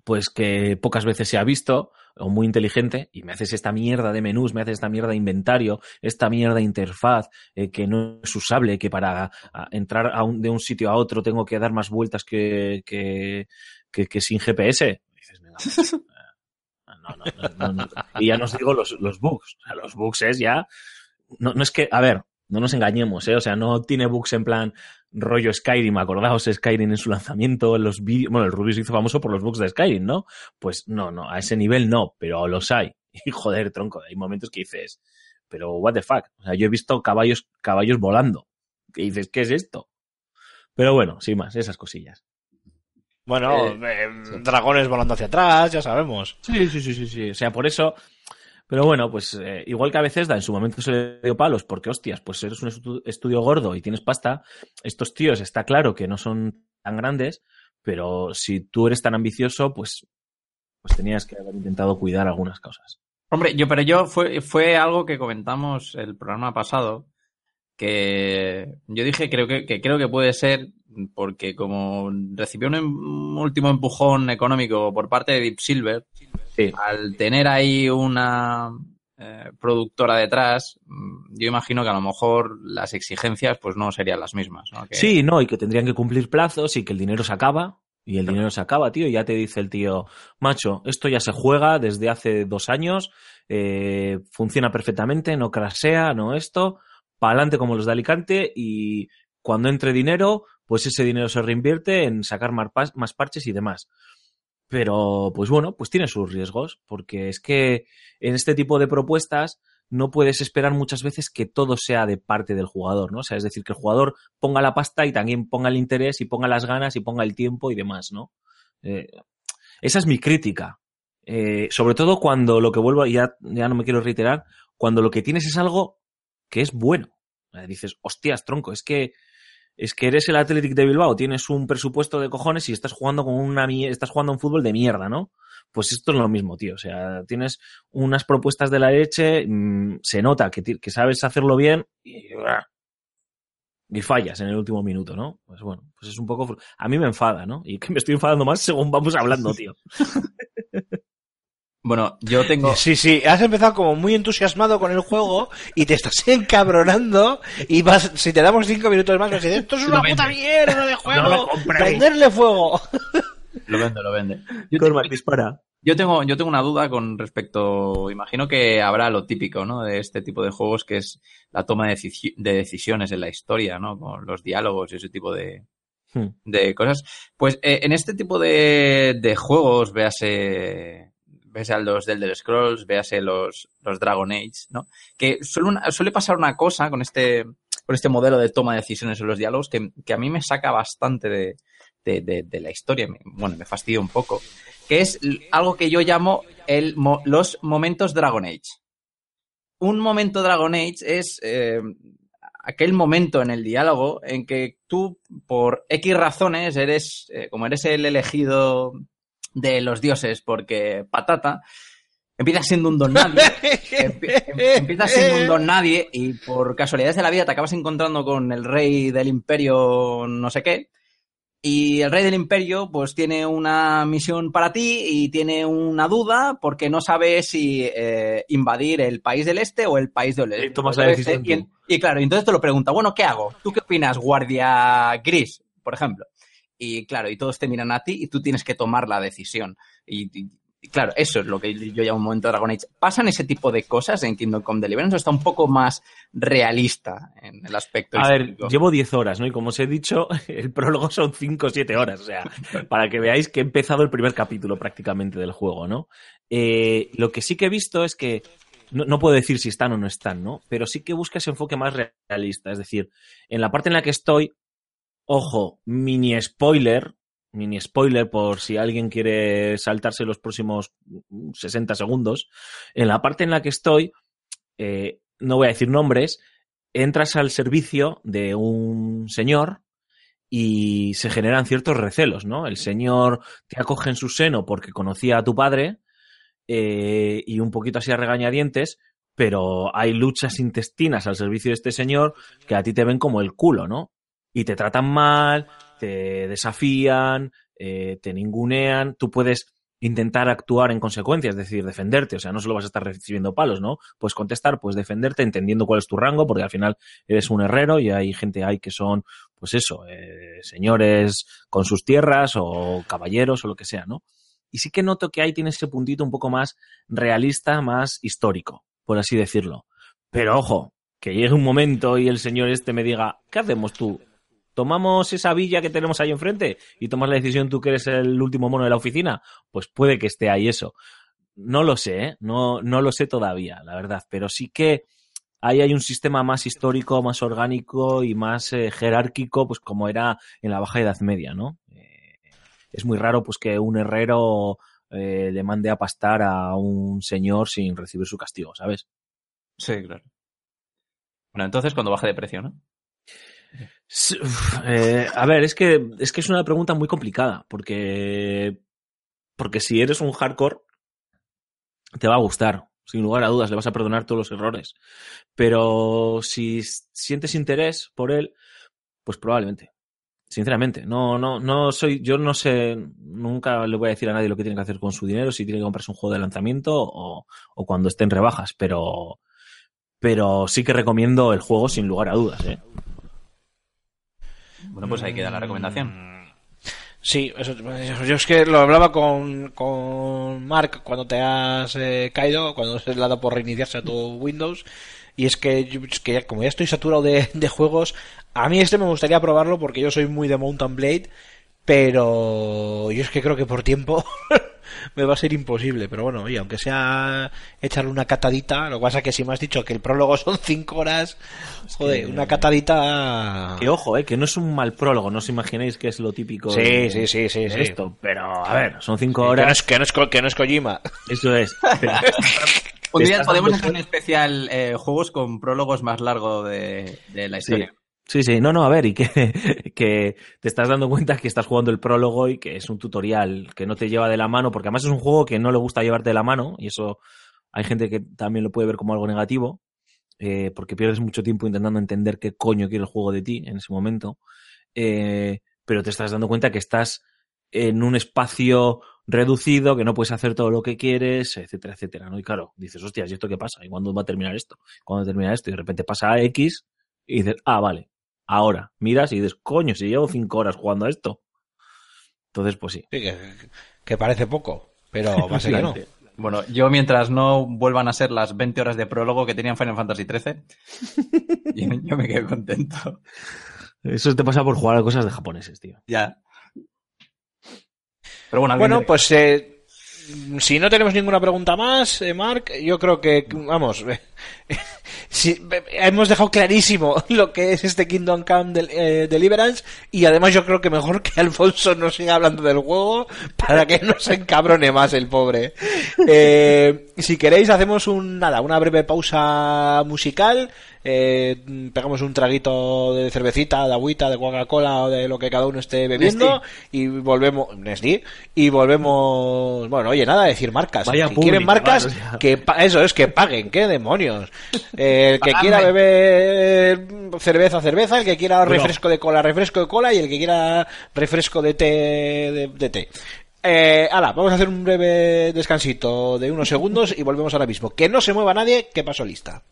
pues que pocas veces se ha visto, o muy inteligente, y me haces esta mierda de menús, me haces esta mierda de inventario, esta mierda de interfaz, eh, que no es usable, que para a, entrar a un- de un sitio a otro tengo que dar más vueltas que, que, que, que sin GPS. Y dices, venga, macho, [LAUGHS] eh, no, no, no, no, no. Y ya nos digo los, los bugs. O sea, los bugs es ya. No, no es que, a ver, no nos engañemos, ¿eh? O sea, no tiene bugs en plan rollo Skyrim, acordaos Skyrim en su lanzamiento, en los vídeos, bueno, el Rubius se hizo famoso por los bugs de Skyrim, ¿no? Pues no, no, a ese nivel no, pero los hay. [LAUGHS] Y joder, tronco, hay momentos que dices, pero what the fuck, o sea, yo he visto caballos, caballos volando, que dices, ¿qué es esto? Pero bueno, sin más, esas cosillas. Bueno, Eh, eh, sí. dragones volando hacia atrás, ya sabemos. Sí, sí, sí, sí, sí, o sea, por eso, pero bueno, pues eh, igual que a veces da, en su momento se le dio palos, porque hostias, pues eres un estu- estudio gordo y tienes pasta, estos tíos está claro que no son tan grandes, pero si tú eres tan ambicioso, pues, pues tenías que haber intentado cuidar algunas cosas. Hombre, yo, pero yo fue, fue algo que comentamos el programa pasado, que yo dije creo que, que creo que puede ser porque como recibió un, em- un último empujón económico por parte de Deep Silver, Sí. al tener ahí una eh, productora detrás, mm, yo imagino que a lo mejor las exigencias pues no serían las mismas. ¿no? Que- Sí, no, y que tendrían que cumplir plazos y que el dinero se acaba. Y el dinero se acaba, tío, y ya te dice el tío, macho, esto ya se juega desde hace dos años, eh, funciona perfectamente, no crasea, no esto, para adelante como los de Alicante, y cuando entre dinero, pues ese dinero se reinvierte en sacar más, parches y demás. Pero, pues bueno, pues tiene sus riesgos, porque es que en este tipo de propuestas no puedes esperar muchas veces que todo sea de parte del jugador, ¿no? O sea, es decir, que el jugador ponga la pasta y también ponga el interés y ponga las ganas y ponga el tiempo y demás, ¿no? Eh, esa es mi crítica. Eh, sobre todo cuando lo que vuelvo, ya, ya no me quiero reiterar, cuando lo que tienes es algo que es bueno. Eh, dices, hostias, tronco, es que es que eres el Athletic de Bilbao, tienes un presupuesto de cojones y estás jugando con una estás jugando un fútbol de mierda, ¿no? Pues esto es lo mismo, tío. O sea, tienes unas propuestas de la leche, mm, se nota que, que sabes hacerlo bien y, y fallas en el último minuto, ¿no? Pues bueno, pues es un poco... A mí me enfada, ¿no? Y que me estoy enfadando más según vamos hablando, [LAUGHS] tío. Bueno, yo tengo... Sí, sí, has empezado como muy entusiasmado con el juego y te estás encabronando y vas, si te damos cinco minutos más, vas a decir, esto es una puta mierda de juego, No prenderle fuego. Lo vende, lo vende. Yo tengo, Cormac, dispara. yo tengo, yo tengo una duda con respecto, imagino que habrá lo típico, ¿no? De este tipo de juegos que es la toma de decisiones en la historia, ¿no? Con los diálogos y ese tipo de, Hmm. de cosas. Pues eh, en este tipo de, de juegos, véase, véase a los del Scrolls, véase los, los Dragon Age, ¿no? Que suele, suele pasar una cosa con este, con este modelo de toma de decisiones en los diálogos que, que a mí me saca bastante de, de, la historia. Me- bueno, me fastidia un poco. Que es algo que yo llamo el, los momentos Dragon Age. Un momento Dragon Age es... eh, aquel momento en el diálogo en que tú, por X razones, eres, eh, como eres el elegido de los dioses, porque patata, empiezas siendo un don nadie. [LAUGHS] Empi- em- empiezas siendo un don nadie y por casualidades de la vida te acabas encontrando con el rey del imperio no sé qué. Y el rey del imperio pues tiene una misión para ti y tiene una duda porque no sabe si eh, invadir el país del este o el país del oeste. Tomas la decisión y claro, entonces te lo pregunta, bueno, ¿qué hago? ¿Tú qué opinas, guardia gris, por ejemplo? Y claro, y todos te miran a ti y tú tienes que tomar la decisión. Y, y- y claro, eso es lo que yo llamo un momento de Dragon Age. ¿Pasan ese tipo de cosas en Kingdom Come Deliverance o está un poco más realista en el aspecto A ver, llevo 10 horas, ¿no? Y como os he dicho, [LAUGHS] el prólogo son 5 o 7 horas. O sea, [LAUGHS] para que veáis que he empezado el primer capítulo prácticamente del juego, ¿no? Eh, lo que sí que he visto es que, no, no puedo decir si están o no están, ¿no? Pero sí que busca ese enfoque más realista. Es decir, en la parte en la que estoy, ojo, mini spoiler, mini spoiler por si alguien quiere saltarse los próximos 60 segundos. En la parte en la que estoy, eh, no voy a decir nombres, entras al servicio de un señor y se generan ciertos recelos, ¿no? El señor te acoge en su seno porque conocía a tu padre eh, y un poquito así a regañadientes, pero hay luchas intestinas al servicio de este señor que a ti te ven como el culo, ¿no? Y te tratan mal, te desafían, eh, te ningunean, tú puedes intentar actuar en consecuencia, es decir, defenderte, o sea, no solo vas a estar recibiendo palos, ¿no? Puedes contestar, puedes defenderte entendiendo cuál es tu rango, porque al final eres un herrero y hay gente ahí que son, pues eso, eh, señores con sus tierras o caballeros o lo que sea, ¿no? Y sí que noto que ahí tiene ese puntito un poco más realista, más histórico, por así decirlo. Pero ojo, que llegue un momento y el señor este me diga, ¿qué hacemos tú? ¿Tomamos esa villa que tenemos ahí enfrente y tomas la decisión tú que eres el último mono de la oficina? Pues puede que esté ahí eso. No lo sé, ¿eh? no, no lo sé todavía, la verdad, pero sí que ahí hay un sistema más histórico, más orgánico y más eh, jerárquico, pues como era en la Baja Edad Media, ¿no? Eh, es muy raro pues que un herrero le mande a pastar a un señor sin recibir su castigo, ¿sabes? Sí, claro. Bueno, entonces cuando baje de precio, ¿no? Eh, a ver, es que, es que es una pregunta muy complicada, porque, porque si eres un hardcore, te va a gustar. Sin lugar a dudas, le vas a perdonar todos los errores. Pero si sientes interés por él, pues probablemente. Sinceramente, no, no, no soy, yo no sé, nunca le voy a decir a nadie lo que tiene que hacer con su dinero, si tiene que comprarse un juego de lanzamiento o, o cuando esté en rebajas, pero, pero sí que recomiendo el juego sin lugar a dudas, ¿eh? Bueno, pues ahí queda la recomendación. Sí, eso, yo es que lo hablaba con, con Mark cuando te has eh, caído, cuando se le dado por reiniciarse a tu Windows. Y es que, es que como ya estoy saturado de, de juegos, a mí este me gustaría probarlo porque yo soy muy de Mountain Blade, pero yo es que creo que por tiempo [LAUGHS] me va a ser imposible. Pero bueno, oye, aunque sea echarle una catadita, lo que pasa es que si me has dicho que el prólogo son 5 horas, joder, una catadita... Que ojo, eh, que no es un mal prólogo, no os imaginéis que es lo típico Sí, de, sí, sí, sí, de sí. esto, pero a ver, son cinco Que no, horas, es, que, no es, que no es Kojima. eso es. [LAUGHS] Podemos hacer un especial eh, juegos con prólogos más largo de, de la historia. Sí, sí, no, no, a ver, y que, [LAUGHS] que te estás dando cuenta que estás jugando el prólogo y que es un tutorial que no te lleva de la mano, porque además es un juego que no le gusta llevarte de la mano, y eso hay gente que también lo puede ver como algo negativo, eh, porque pierdes mucho tiempo intentando entender qué coño quiere el juego de ti en ese momento, eh, pero te estás dando cuenta que estás en un espacio reducido, que no puedes hacer todo lo que quieres, etcétera, etcétera, ¿no? Y claro, dices, hostias, ¿y esto qué pasa? ¿Y cuándo va a terminar esto? ¿Cuándo termina esto? Y de repente pasa a X y dices, ah, vale, ahora. Miras y dices, coño, si llevo cinco horas jugando a esto. Entonces, pues sí. Sí, que, que parece poco, pero [LAUGHS] va a ser que no. Bueno, yo mientras no vuelvan a ser las 20 horas de prólogo que tenían Final Fantasy XIII, [LAUGHS] [LAUGHS] yo, yo me quedo contento. Eso te pasa por jugar a cosas de japoneses, tío. Ya. Pero bueno, Bueno, pues eh, si no tenemos ninguna pregunta más, eh, Mark, yo creo que, vamos, hemos dejado clarísimo [LAUGHS] lo que es este Kingdom Come del- eh, Deliverance y además yo creo que mejor que Alfonso no siga hablando del juego para que no se encabrone más el pobre. Eh, si queréis hacemos un nada, una breve pausa musical eh, pegamos un traguito de cervecita, de agüita, de Coca-Cola o de lo que cada uno esté bebiendo y volvemos, Nestlé, y volvemos, bueno, oye, nada, decir marcas. Vaya si quieren marcas, vale, o sea. que pa- eso es, que paguen, qué demonios. Eh, el que quiera beber cerveza, cerveza, el que quiera refresco de cola, refresco de cola y el que quiera refresco de té, de, de té. Eh, ala, vamos a hacer un breve descansito de unos segundos y volvemos ahora mismo. Que no se mueva nadie, que paso lista.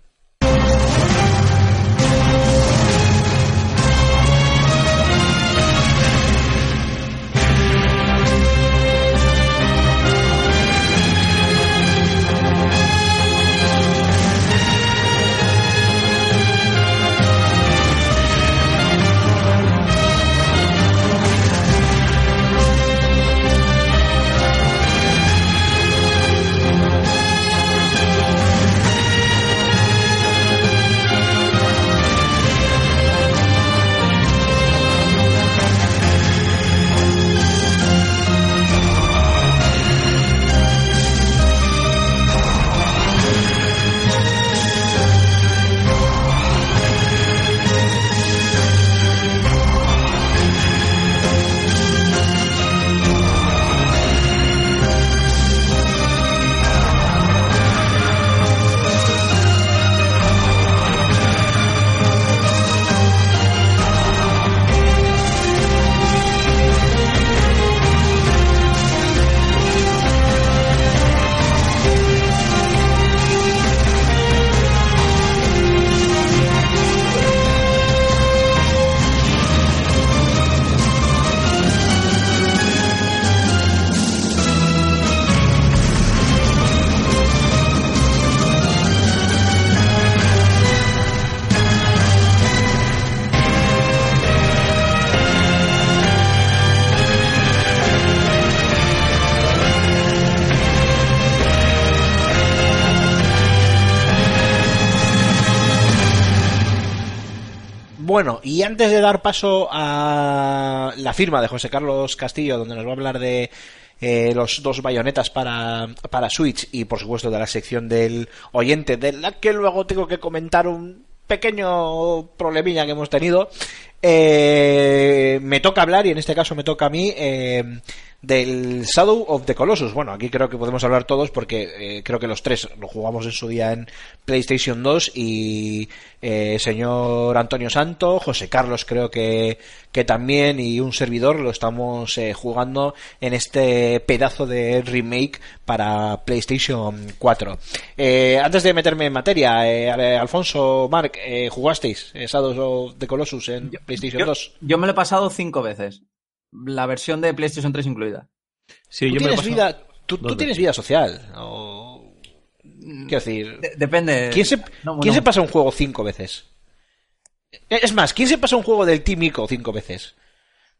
Bueno, y antes de dar paso a la firma de José Carlos Castillo, donde nos va a hablar de eh, los dos bayonetas para, para Switch y por supuesto de la sección del oyente, de la que luego tengo que comentar un pequeño problemilla que hemos tenido, eh, me toca hablar, y en este caso me toca a mí, eh, del Shadow of the Colossus. Bueno, aquí creo que podemos hablar todos porque eh, creo que los tres lo jugamos en su día en PlayStation 2 y eh, señor Antonio Santo, José Carlos creo que, que también y un servidor lo estamos eh, jugando en este pedazo de remake para PlayStation 4. Eh, antes de meterme en materia, eh, Alfonso, Mark, ¿jugasteis Shadow of the Colossus en PlayStation Yo, 2? yo me lo he pasado cinco veces. La versión de PlayStation 3 incluida. Sí, ¿Tú yo me lo tienes, vida, tú, tienes vida social? O... Quiero decir, De- depende. ¿quién, se, No, ¿quién no. se pasa un juego cinco veces? Es más, ¿quién se pasa un juego del Team Ico cinco veces?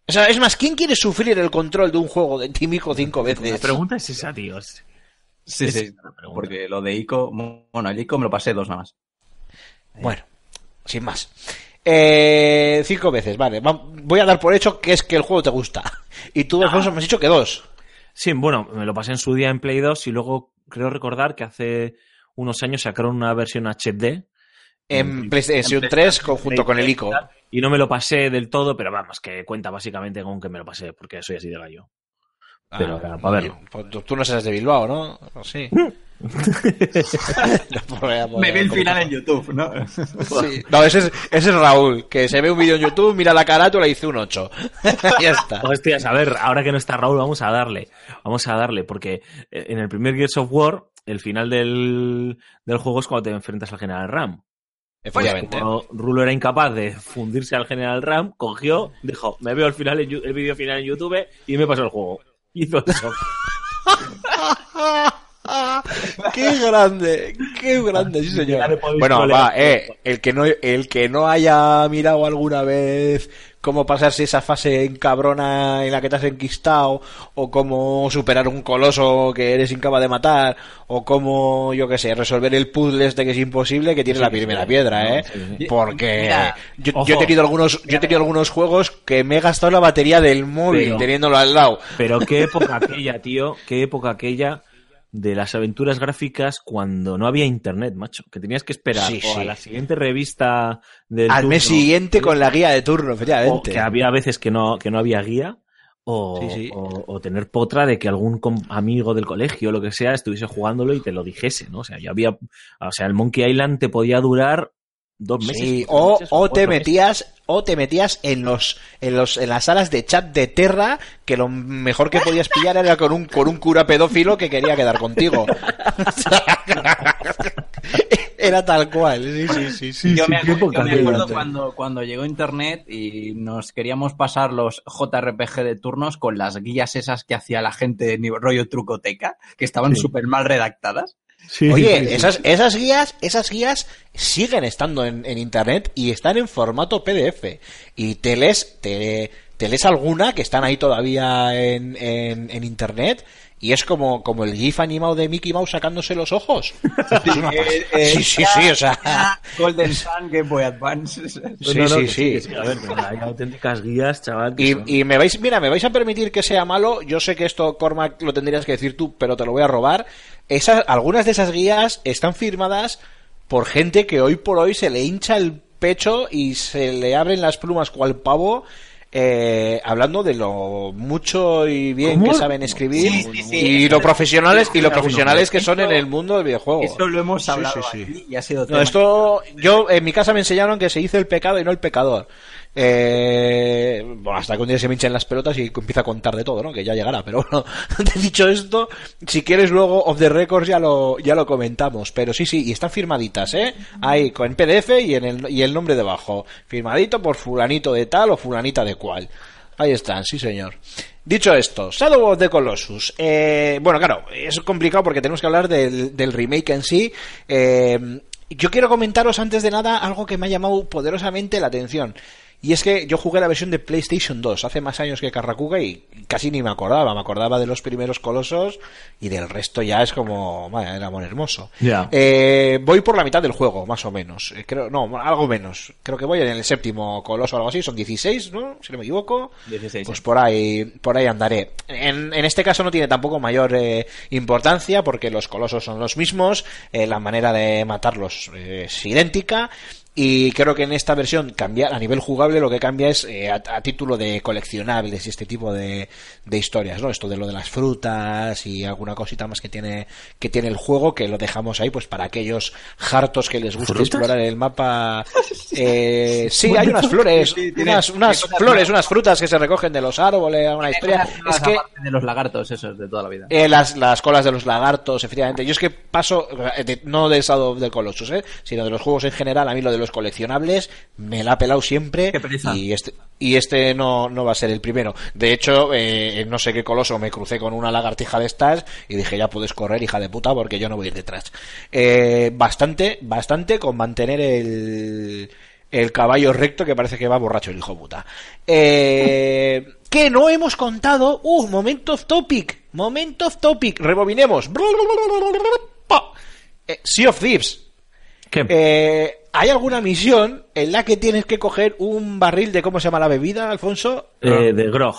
O sea, es más, ¿quién quiere sufrir el control de un juego de Team Ico cinco La veces? pregunta es esa, tíos. Sí, Es sí. Porque lo de ICO. Bueno, el ICO me lo pasé dos nada más. Bueno, sin más. Eh, cinco veces, vale. Va- Voy a dar por hecho que es que el juego te gusta. Y tú, Alfonso, me has dicho que dos. Sí, bueno, me lo pasé en su día en Play 2 y luego creo recordar que hace unos años sacaron una versión HD En PlayStation 3 conjunto con el ICO. y no me lo pasé del todo, pero vamos, que cuenta básicamente con que me lo pasé, porque soy así de gallo. Pero, Ah, para verlo. tú, no seas de Bilbao, ¿no? Sí. [LAUGHS] [LAUGHS] Me vi el final en YouTube, ¿no? Sí. No, ese es, ese es Raúl, que se ve un vídeo en YouTube, mira la carátula y dice un 8. [LAUGHS] ya está. Hostias, a ver, ahora que no está Raúl, vamos a darle. Vamos a darle, porque eh, en el primer Gears of War, el final del, del juego es cuando te enfrentas al General Ram. Efectivamente. Como Rulo era incapaz de fundirse al General Ram, cogió, dijo, me veo el final el vídeo final en YouTube y me pasó el juego. Hizo eso. [LAUGHS] [LAUGHS] ¡Qué grande! ¡Qué grande, sí señor! Bueno, va, eh, el que no, el que no haya mirado alguna vez cómo pasarse esa fase en cabrona en la que te has enquistado, o cómo superar un coloso que eres incapaz de matar, o cómo, yo qué sé, resolver el puzzle este que es imposible, que tiene la primera piedra, eh. Porque Mira, yo, ojo. yo he tenido algunos, yo he tenido algunos juegos que me he gastado la batería del móvil Pero- teniéndolo al lado. Pero qué época [LAUGHS] aquella, tío, qué época aquella de las aventuras gráficas cuando no había internet, macho. Que tenías que esperar Sí, o a la siguiente revista del Al mes siguiente con la guía de turno, o efectivamente. que había veces que no, que no había guía. O, Sí, o- o tener potra de que algún amigo del colegio o lo que sea estuviese jugándolo y te lo dijese, ¿no? O sea, ya había, o sea, el Monkey Island te podía durar dos meses. Sí, o, o te meses. O te metías en los en los en las salas de chat de Terra que lo mejor que podías pillar era con un con un cura pedófilo que quería quedar contigo. [LAUGHS] era tal cual. Sí, sí, sí, sí. Yo me, yo acuerdo cuando, cuando llegó internet y nos queríamos pasar los JRPG de turnos con las guías esas que hacía la gente de rollo trucoteca, que estaban Sí. súper mal redactadas. Sí, Oye, sí, sí. esas, esas guías, esas guías siguen estando en, en internet y están en formato PDF. Y te lees, te, te lees alguna que están ahí todavía en, en, en internet y es como, como el GIF animado de Mickey Mouse sacándose los ojos. Es una pas- Eh, eh, sí, sí, sí, o sea. [LAUGHS] Golden Sun, Game Boy Advance. Sí, No, no, sí, sí. sí. A ver, hay auténticas guías, chaval. son- Y, y me vais, mira, me vais a permitir que sea malo. Yo sé que esto, Cormac, lo tendrías que decir tú, pero te lo voy a robar. Esas, algunas de esas guías están firmadas por gente que hoy por hoy se le hincha el pecho y se le abren las plumas cual pavo. Eh, hablando de lo mucho y bien ¿Cómo? que saben escribir Sí, sí, sí. y lo profesionales y lo profesionales que son en Esto- el mundo del videojuego. Eso lo hemos hablado sí, sí. aquí y ha sido No, esto, yo en mi casa me enseñaron que se dice el pecado y no el pecador. Eh, hasta que un día se me hinchen las pelotas y empieza a contar de todo, ¿no? Que ya llegará. Pero bueno, [LAUGHS] dicho esto, si quieres luego off the records ya lo, ya lo comentamos. Pero sí, sí, y están firmaditas, ¿eh? Ahí, con PDF y en el, y el nombre debajo. Firmadito por fulanito de tal o fulanita de cual. Ahí están, sí señor. Dicho esto, Shadow of the Colossus. Eh, bueno, claro, es complicado porque tenemos que hablar del, del remake en sí. Eh, yo quiero comentaros antes de nada algo que me ha llamado poderosamente la atención. Y es que yo jugué la versión de PlayStation 2 hace más años que Carracuga y casi ni me acordaba. Me acordaba de los primeros colosos y del resto ya es como, vaya, era amor hermoso. Ya. Eh, voy por la mitad del juego, más o menos. Eh, creo, no, algo menos. Creo que voy en el séptimo coloso o algo así. Son 16, ¿no? Si no me equivoco. 16, Pues por ahí, por ahí andaré. En, en este caso no tiene tampoco mayor eh, importancia porque los colosos son los mismos, eh, la manera de matarlos eh, es idéntica. Y creo que en esta versión cambia, a nivel jugable lo que cambia es eh, a, a título de coleccionables y este tipo de, de historias, ¿no? Esto de lo de las frutas y alguna cosita más que tiene, que tiene el juego que lo dejamos ahí pues para aquellos hartos que les gusta ¿Frutas? explorar el mapa. [LAUGHS] Eh, sí, hay unas flores, Sí, tiene- unas, unas flores, unas frutas que se recogen de los árboles, una historia. Es que de los lagartos esos de toda la vida. eh, las, las colas de los lagartos, efectivamente. Yo es que paso, eh, de- no del Shadow del Colossus, ¿eh? sino de los juegos en general, a mí lo de los coleccionables me la ha pelado siempre. Y este, y este no, no va a ser el primero. De hecho, eh, en no sé qué coloso me crucé con una lagartija de estas y dije, ya puedes correr, hija de puta, porque yo no voy a ir detrás. Eh, bastante, bastante con mantener el, el caballo recto que parece que va borracho el hijo puta. Eh, que no hemos contado. Uh, momento off topic. Momento off topic. Rebobinemos. Eh, sea of Thieves. ¿Qué? Eh, ¿Hay alguna misión en la que tienes que coger un barril de cómo se llama la bebida, Alfonso? Eh, de Grog.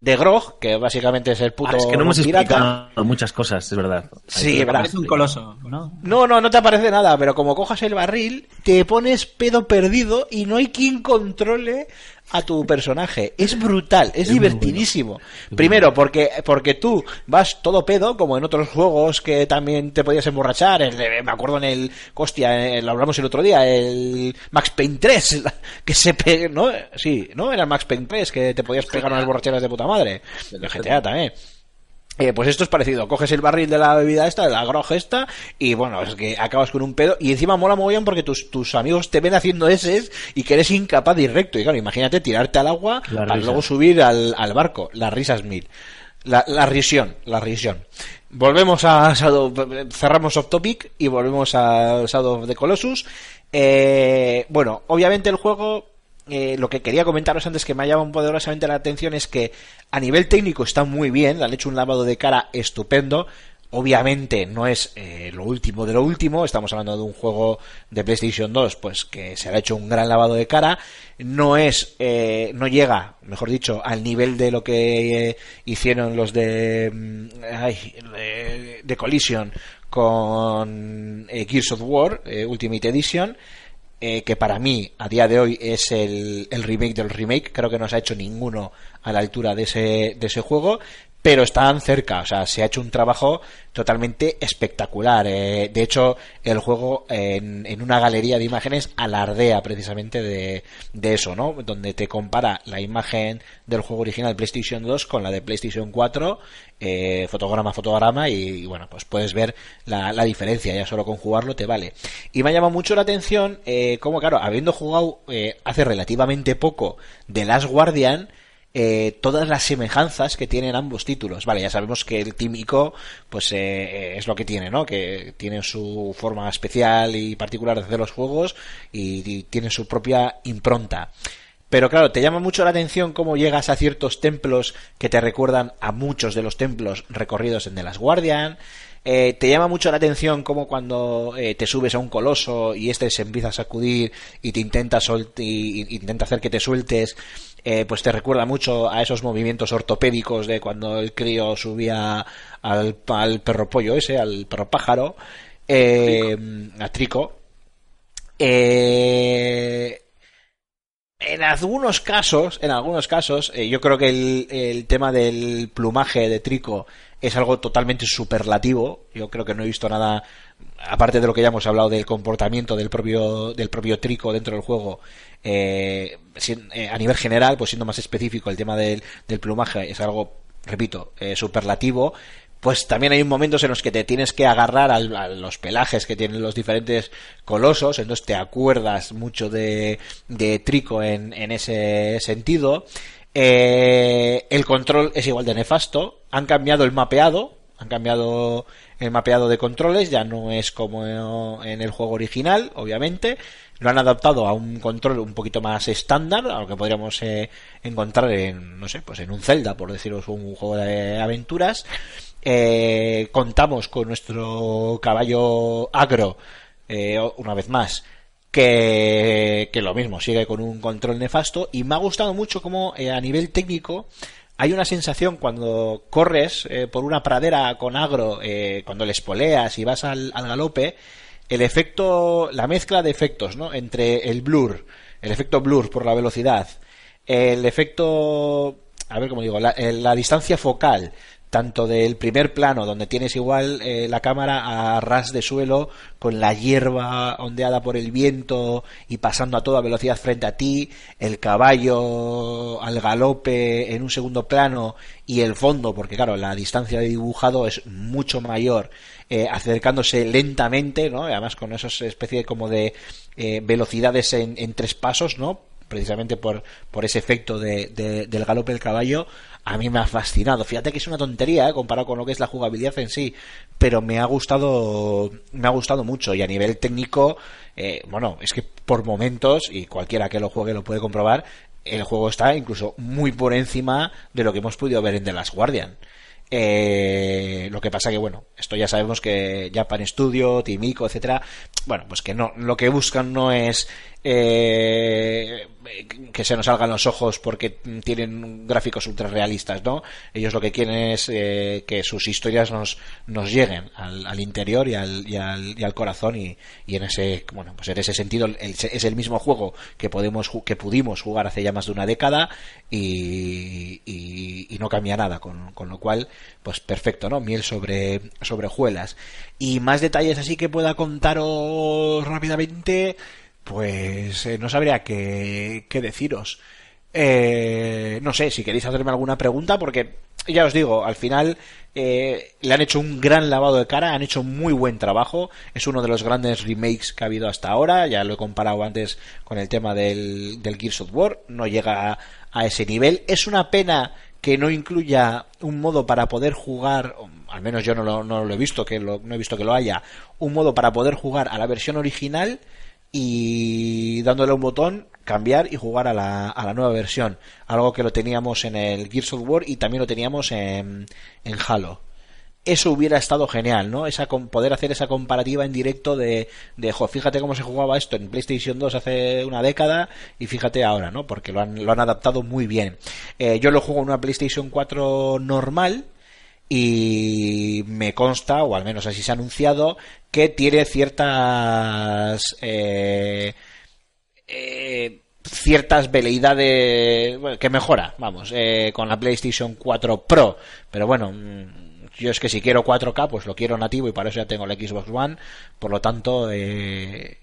De Grog, que básicamente es el puto Ah, es que no hemos pirata. explicado muchas cosas, es verdad. Sí, Hay- verdad. Es un coloso, ¿no? No, no, no te aparece nada, pero como cojas el barril, te pones pedo perdido y no hay quien controle a tu personaje. Es brutal, es, divertidísimo. Primero, porque, porque tú vas todo pedo, como en otros juegos que también te podías emborrachar. el de- me acuerdo en el, hostia, eh, lo hablamos el otro día, el Max Payne 3, [LAUGHS] que se pe- ¿no? Sí, ¿no? Era el Max Payne 3, que te podías pegar unas borracheras de puta madre. El GTA también. Eh, pues esto es parecido, coges el barril de la bebida esta, de la grog esta, y bueno, es que acabas con un pedo, y encima mola mogollón porque tus, tus amigos te ven haciendo ese y que eres incapaz de ir recto. Y claro, imagínate tirarte al agua La para risa. luego subir al, al barco. Las risas mil. La, la risión, la risión. Volvemos a Shadow, cerramos off topic y volvemos a Shadow of the Colossus. Eh, bueno, obviamente el juego eh, lo que quería comentaros antes que me ha llamado poderosamente la atención es que a nivel técnico está muy bien, le han hecho un lavado de cara estupendo. Obviamente no es eh, lo último de lo último, estamos hablando de un juego de PlayStation 2, pues que se le ha hecho un gran lavado de cara. No es, eh, no llega, mejor dicho, al nivel de lo que eh, hicieron los de, mm, eh, de Collision con eh, Gears of War Ultimate Edition, eh, que para mí a día de hoy es el, el remake del remake. Creo que no se ha hecho ninguno a la altura de ese, de ese juego, pero están cerca. O sea, se ha hecho un trabajo totalmente espectacular. Eh, de hecho, el juego en, en una galería de imágenes alardea precisamente de, de eso, ¿no? Donde te compara la imagen del juego original PlayStation 2 con la de PlayStation 4, eh, fotograma a fotograma, y, bueno, pues puedes ver la, la, diferencia, ya solo con jugarlo te vale. Y me ha llamado mucho la atención, eh, como claro, habiendo jugado eh, hace relativamente poco de Last Guardian, eh, todas las semejanzas que tienen ambos títulos. Vale, ya sabemos que el Team Ico, pues eh, es lo que tiene, ¿no? Que tiene su forma especial y particular de hacer los juegos y, tiene su propia impronta. Pero claro, te llama mucho la atención cómo llegas a ciertos templos que te recuerdan a muchos de los templos recorridos en The Last Guardian. Eh, te llama mucho la atención como cuando eh, te subes a un coloso y este se empieza a sacudir y te intenta, sol y intenta hacer que te sueltes, eh, pues te recuerda mucho a esos movimientos ortopédicos de cuando el crío subía al, al perro pollo ese, al perro pájaro, eh, a Trico. Eh, en algunos casos, en algunos casos, eh, yo creo que el, el, tema del plumaje de Trico es algo totalmente superlativo. Yo creo que no he visto nada, aparte de lo que ya hemos hablado del comportamiento del propio, del propio Trico dentro del juego, eh, eh, a nivel general, pues siendo más específico, el tema del, del plumaje es algo, repito, eh, superlativo pues también hay momentos en los que te tienes que agarrar a los pelajes que tienen los diferentes colosos, entonces te acuerdas mucho de, de Trico en, en ese sentido. Eh, el control es igual de nefasto, han cambiado el mapeado, han cambiado el mapeado de controles, ya no es como en el juego original, obviamente, lo han adaptado a un control un poquito más estándar, a lo que podríamos eh, encontrar en, no sé, pues en un Zelda, por deciros, un juego de aventuras. Eh, contamos con nuestro caballo agro, eh, una vez más, que, que, lo mismo, sigue con un control nefasto y me ha gustado mucho como eh, a nivel técnico hay una sensación cuando corres eh, por una pradera con agro, eh, cuando le espoleas y vas al, al, galope, el efecto, la mezcla de efectos, ¿no? Entre el blur, el efecto blur por la velocidad, el efecto, a ver cómo digo, la, la distancia focal, tanto del primer plano, donde tienes igual eh, la cámara a ras de suelo, con la hierba ondeada por el viento y pasando a toda velocidad frente a ti, el caballo al galope en un segundo plano y el fondo, porque claro, la distancia de dibujado es mucho mayor, eh, acercándose lentamente, ¿no? Además con esas especie como de eh, velocidades en, en tres pasos, ¿no? precisamente por, por ese efecto de, de, del galope del caballo, a mí me ha fascinado. Fíjate que es una tontería ¿eh? comparado con lo que es la jugabilidad en sí, pero me ha gustado, me ha gustado mucho y a nivel técnico, eh, bueno, es que por momentos, y cualquiera que lo juegue lo puede comprobar, el juego está incluso muy por encima de lo que hemos podido ver en The Last Guardian. Eh, lo que pasa que, bueno, esto ya sabemos que Japan Studio, Timico, etcétera, bueno, pues que no, lo que buscan no es eh, que se nos salgan los ojos porque tienen gráficos ultra realistas, ¿no? Ellos lo que quieren es eh, que sus historias nos, lleguen al, interior y al, y al, y al corazón y, en ese, bueno, pues en ese sentido el, es el mismo juego que podemos, que pudimos jugar hace ya más de una década y no cambia nada, con, con, lo cual, pues perfecto, ¿no? Miel sobre, sobre hojuelas. Y más detalles así que pueda contaros rápidamente, pues eh, no sabría qué, qué deciros. Eh, no sé si queréis hacerme alguna pregunta, porque ya os digo, al final eh, le han hecho un gran lavado de cara, han hecho muy buen trabajo. Es uno de los grandes remakes que ha habido hasta ahora. Ya lo he comparado antes con el tema del, del Gears of War. No llega a, ese nivel. Es una pena que no incluya un modo para poder jugar, al menos yo no lo, no lo he visto, que lo, no he visto que lo haya, un modo para poder jugar a la versión original y dándole un botón cambiar y jugar a la, a la nueva versión. Algo que lo teníamos en el Gears of War y también lo teníamos en, en Halo. Eso hubiera estado genial, ¿no? Esa, poder hacer esa comparativa en directo de, de jo, fíjate cómo se jugaba esto en PlayStation 2 hace una década y fíjate ahora, ¿no? Porque lo han, lo han adaptado muy bien. Eh, yo lo juego en una PlayStation 4 normal, y me consta, o al menos así se ha anunciado, que tiene ciertas eh, eh, ciertas veleidades bueno, que mejora, vamos, eh, con la PlayStation 4 Pro, pero bueno, mm, yo es que si quiero 4K, pues lo quiero nativo y para eso ya tengo la Xbox One, por lo tanto, eh,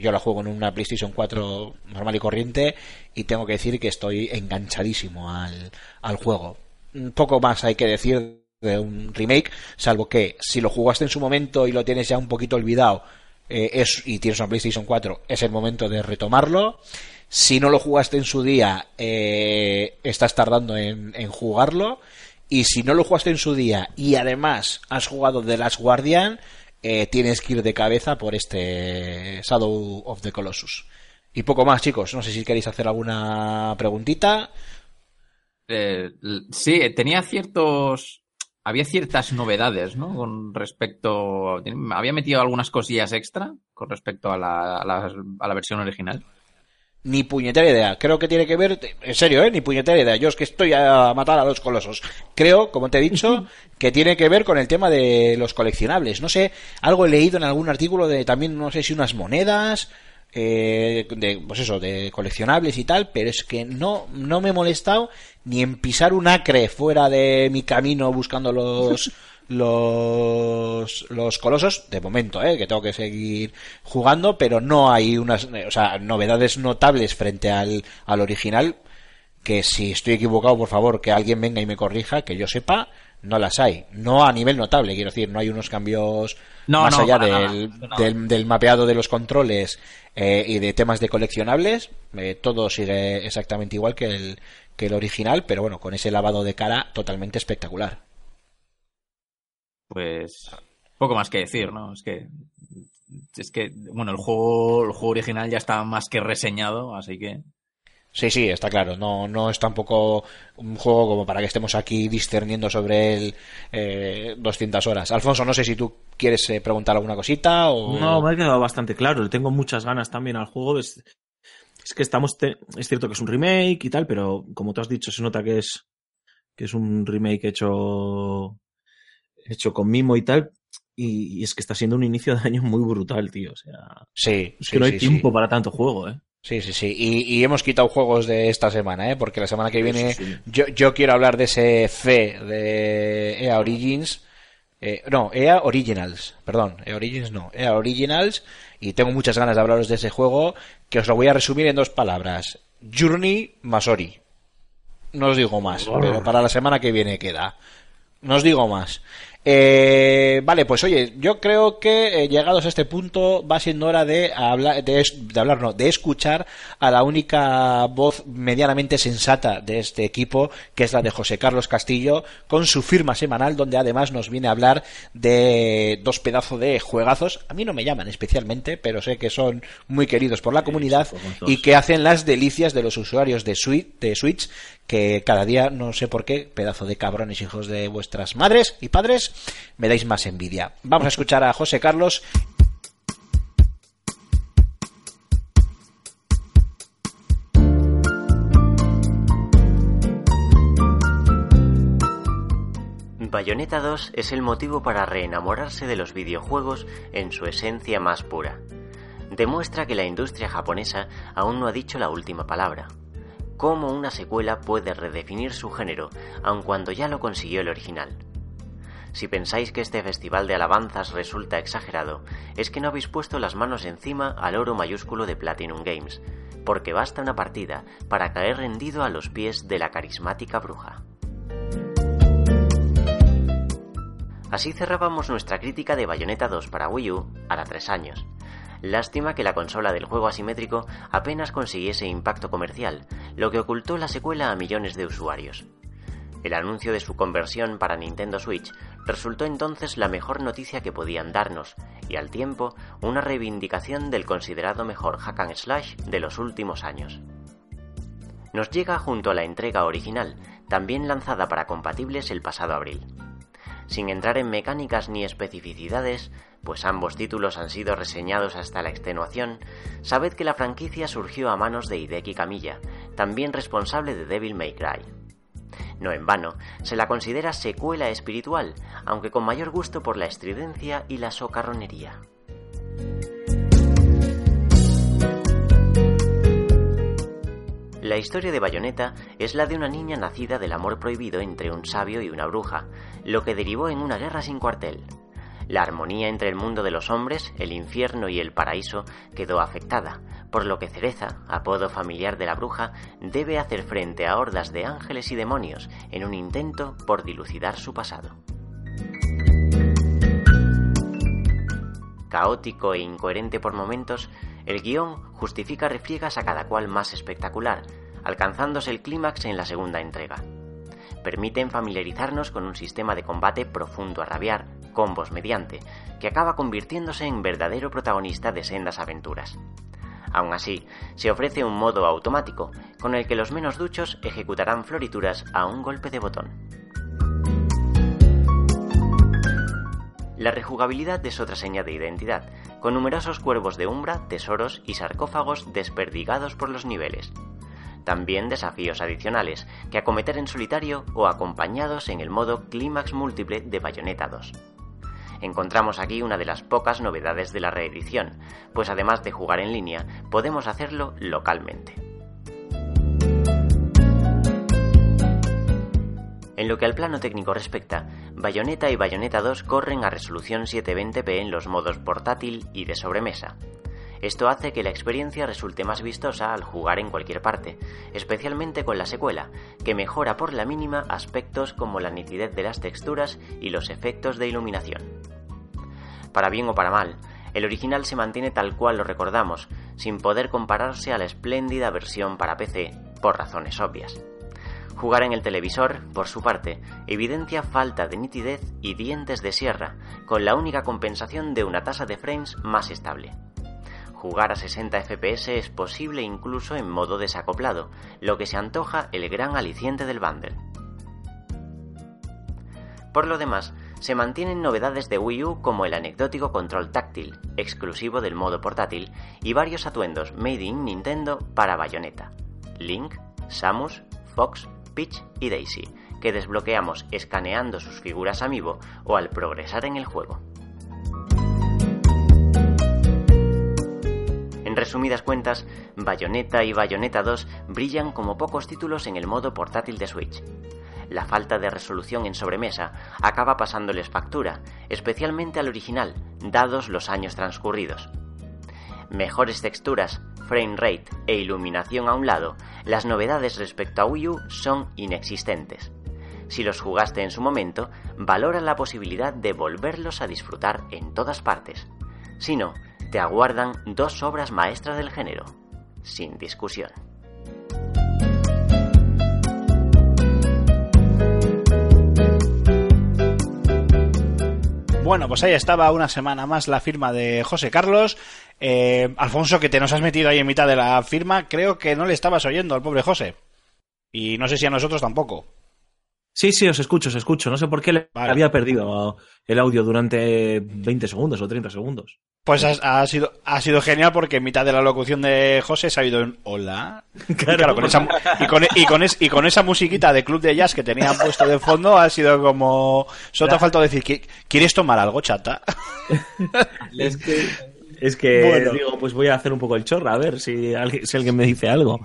yo la juego en una PlayStation 4 normal y corriente y tengo que decir que estoy enganchadísimo al, al juego. Poco más hay que decir de un remake, salvo que si lo jugaste en su momento y lo tienes ya un poquito olvidado eh, es, y tienes una PlayStation 4, es el momento de retomarlo. Si no lo jugaste en su día, eh, estás tardando en, en jugarlo. Y si no lo jugaste en su día y además has jugado The Last Guardian, eh, tienes que ir de cabeza por este Shadow of the Colossus. Y poco más, chicos. No sé si queréis hacer alguna preguntita. Eh, sí, tenía ciertos. Había ciertas novedades, ¿no? Con respecto. Había metido algunas cosillas extra con respecto a la, a la, a la versión original. Ni puñetera idea. Creo que tiene que ver, en serio, ¿eh? Ni puñetera idea. Yo es que estoy a matar a los colosos. Creo, como te he dicho, [LAUGHS] que tiene que ver con el tema de los coleccionables. No sé, algo he leído en algún artículo de también, no sé si unas monedas, eh, de, pues eso, de coleccionables y tal, pero es que no, no me he molestado ni en pisar un acre fuera de mi camino buscando los, [LAUGHS] los, los colosos, de momento, ¿eh? que tengo que seguir jugando, pero no hay unas, eh, o sea, novedades notables frente al, al original, que si estoy equivocado, por favor, que alguien venga y me corrija, que yo sepa, no las hay. No a nivel notable, quiero decir, no hay unos cambios No, más no, allá nada, del, del mapeado de los controles eh, y de temas de coleccionables. eh, todo sigue exactamente igual que el, que el original, pero bueno, con ese lavado de cara totalmente espectacular. Pues. Poco más que decir, ¿no? Es que. Es que, bueno, el juego, el juego original ya está más que reseñado, así que. Sí, sí, está claro. No, no es tampoco un juego como para que estemos aquí discerniendo sobre él eh, 200 horas. Alfonso, no sé si tú quieres eh, preguntar alguna cosita o... No, me ha quedado bastante claro. Le tengo muchas ganas también al juego. Es, es que estamos. te- es cierto que es un remake y tal, pero como tú has dicho, se nota que es que es un remake hecho hecho con mimo y tal. Y, es que está siendo un inicio de año muy brutal, tío. O sea, Sí, es sí, que no hay sí, tiempo sí. para tanto juego, ¿eh? Sí, sí, sí. Y, y hemos quitado juegos de esta semana, ¿eh? Porque la semana que viene sí, sí. Yo, yo quiero hablar de ese fe de EA Origins. Eh, no, EA Originals, perdón, EA Origins no, EA Originals. Y tengo muchas ganas de hablaros de ese juego que os lo voy a resumir en dos palabras. Journey Masori. No os digo más, pero para la semana que viene queda. No os digo más. Eh, vale, pues oye, yo creo que eh, llegados a este punto va siendo hora de hablar, de, hablar, no, de escuchar a la única voz medianamente sensata de este equipo, que es la de José Carlos Castillo, con su firma semanal, donde además nos viene a hablar de dos pedazos de juegazos. A mí no me llaman especialmente, pero sé que son muy queridos por la comunidad sí, y que hacen las delicias de los usuarios de Switch, de Switch que cada día, no sé por qué, pedazo de cabrones hijos de vuestras madres y padres, me dais más envidia. Vamos a escuchar a José Carlos. Bayonetta 2 es el motivo para reenamorarse de los videojuegos en su esencia más pura. Demuestra que la industria japonesa aún no ha dicho la última palabra. Cómo una secuela puede redefinir su género, aun cuando ya lo consiguió el original. Si pensáis que este festival de alabanzas resulta exagerado, es que no habéis puesto las manos encima al oro mayúsculo de Platinum Games, porque basta una partida para caer rendido a los pies de la carismática bruja. Así cerrábamos nuestra crítica de Bayonetta 2 para Wii U a 3 años. Lástima que la consola del juego asimétrico apenas consiguiese impacto comercial, lo que ocultó la secuela a millones de usuarios. El anuncio de su conversión para Nintendo Switch resultó entonces la mejor noticia que podían darnos, y al tiempo una reivindicación del considerado mejor hack and slash de los últimos años. Nos llega junto a la entrega original, también lanzada para compatibles el pasado abril. Sin entrar en mecánicas ni especificidades, pues ambos títulos han sido reseñados hasta la extenuación, sabed que la franquicia surgió a manos de Hideki Kamiya, también responsable de Devil May Cry. No en vano, se la considera secuela espiritual, aunque con mayor gusto por la estridencia y la socarronería. La historia de Bayonetta es la de una niña nacida del amor prohibido entre un sabio y una bruja, lo que derivó en una guerra sin cuartel. La armonía entre el mundo de los hombres, el infierno y el paraíso quedó afectada, por lo que Cereza, apodo familiar de la bruja, debe hacer frente a hordas de ángeles y demonios en un intento por dilucidar su pasado. Caótico e incoherente por momentos, el guion justifica refriegas a cada cual más espectacular, alcanzándose el clímax en la segunda entrega. Permiten familiarizarnos con un sistema de combate profundo a rabiar, combos mediante, que acaba convirtiéndose en verdadero protagonista de sendas aventuras. Aún así, se ofrece un modo automático, con el que los menos duchos ejecutarán florituras a un golpe de botón. La rejugabilidad es otra seña de identidad, con numerosos cuervos de umbra, tesoros y sarcófagos desperdigados por los niveles. También desafíos adicionales, que acometer en solitario o acompañados en el modo Clímax Múltiple de Bayonetta 2. Encontramos aquí una de las pocas novedades de la reedición, pues además de jugar en línea, podemos hacerlo localmente. En lo que al plano técnico respecta, Bayonetta y Bayonetta 2 corren a resolución 720p en los modos portátil y de sobremesa. Esto hace que la experiencia resulte más vistosa al jugar en cualquier parte, especialmente con la secuela, que mejora por la mínima aspectos como la nitidez de las texturas y los efectos de iluminación. Para bien o para mal, el original se mantiene tal cual lo recordamos, sin poder compararse a la espléndida versión para PC, por razones obvias. Jugar en el televisor, por su parte, evidencia falta de nitidez y dientes de sierra, con la única compensación de una tasa de frames más estable. Jugar a 60 FPS es posible incluso en modo desacoplado, lo que se antoja el gran aliciente del bundle. Por lo demás, se mantienen novedades de Wii U como el anecdótico control táctil, exclusivo del modo portátil, y varios atuendos made in Nintendo para Bayonetta, Link, Samus, Fox, Peach y Daisy, que desbloqueamos escaneando sus figuras amiibo o al progresar en el juego. Resumidas cuentas, Bayonetta y Bayonetta 2 brillan como pocos títulos en el modo portátil de Switch. La falta de resolución en sobremesa acaba pasándoles factura, especialmente al original, dados los años transcurridos. Mejores texturas, frame rate e iluminación a un lado, las novedades respecto a Wii U son inexistentes. Si los jugaste en su momento, valora la posibilidad de volverlos a disfrutar en todas partes. Si no, te aguardan dos obras maestras del género, sin discusión. Bueno, pues ahí estaba una semana más la firma de José Carlos. Eh, Alfonso, que te nos has metido ahí en mitad de la firma, creo que no le estabas oyendo al pobre José. Y no sé si a nosotros tampoco. Sí, sí, os escucho, os escucho. No sé por qué le Vale. había perdido el audio durante 20 segundos o 30 segundos. Pues ha, ha sido, ha sido genial porque en mitad de la locución de José se ha ido un hola. Y claro, con esa, mu- y, con, y, con es- y con esa musiquita de club de jazz que tenían puesto de fondo ha sido como... Solo te ha faltado decir, "¿Qui- ¿quieres tomar algo, chata? [LAUGHS] Es que, es que Bueno. digo, pues voy a hacer un poco el chorra, a ver si alguien, si alguien me dice algo.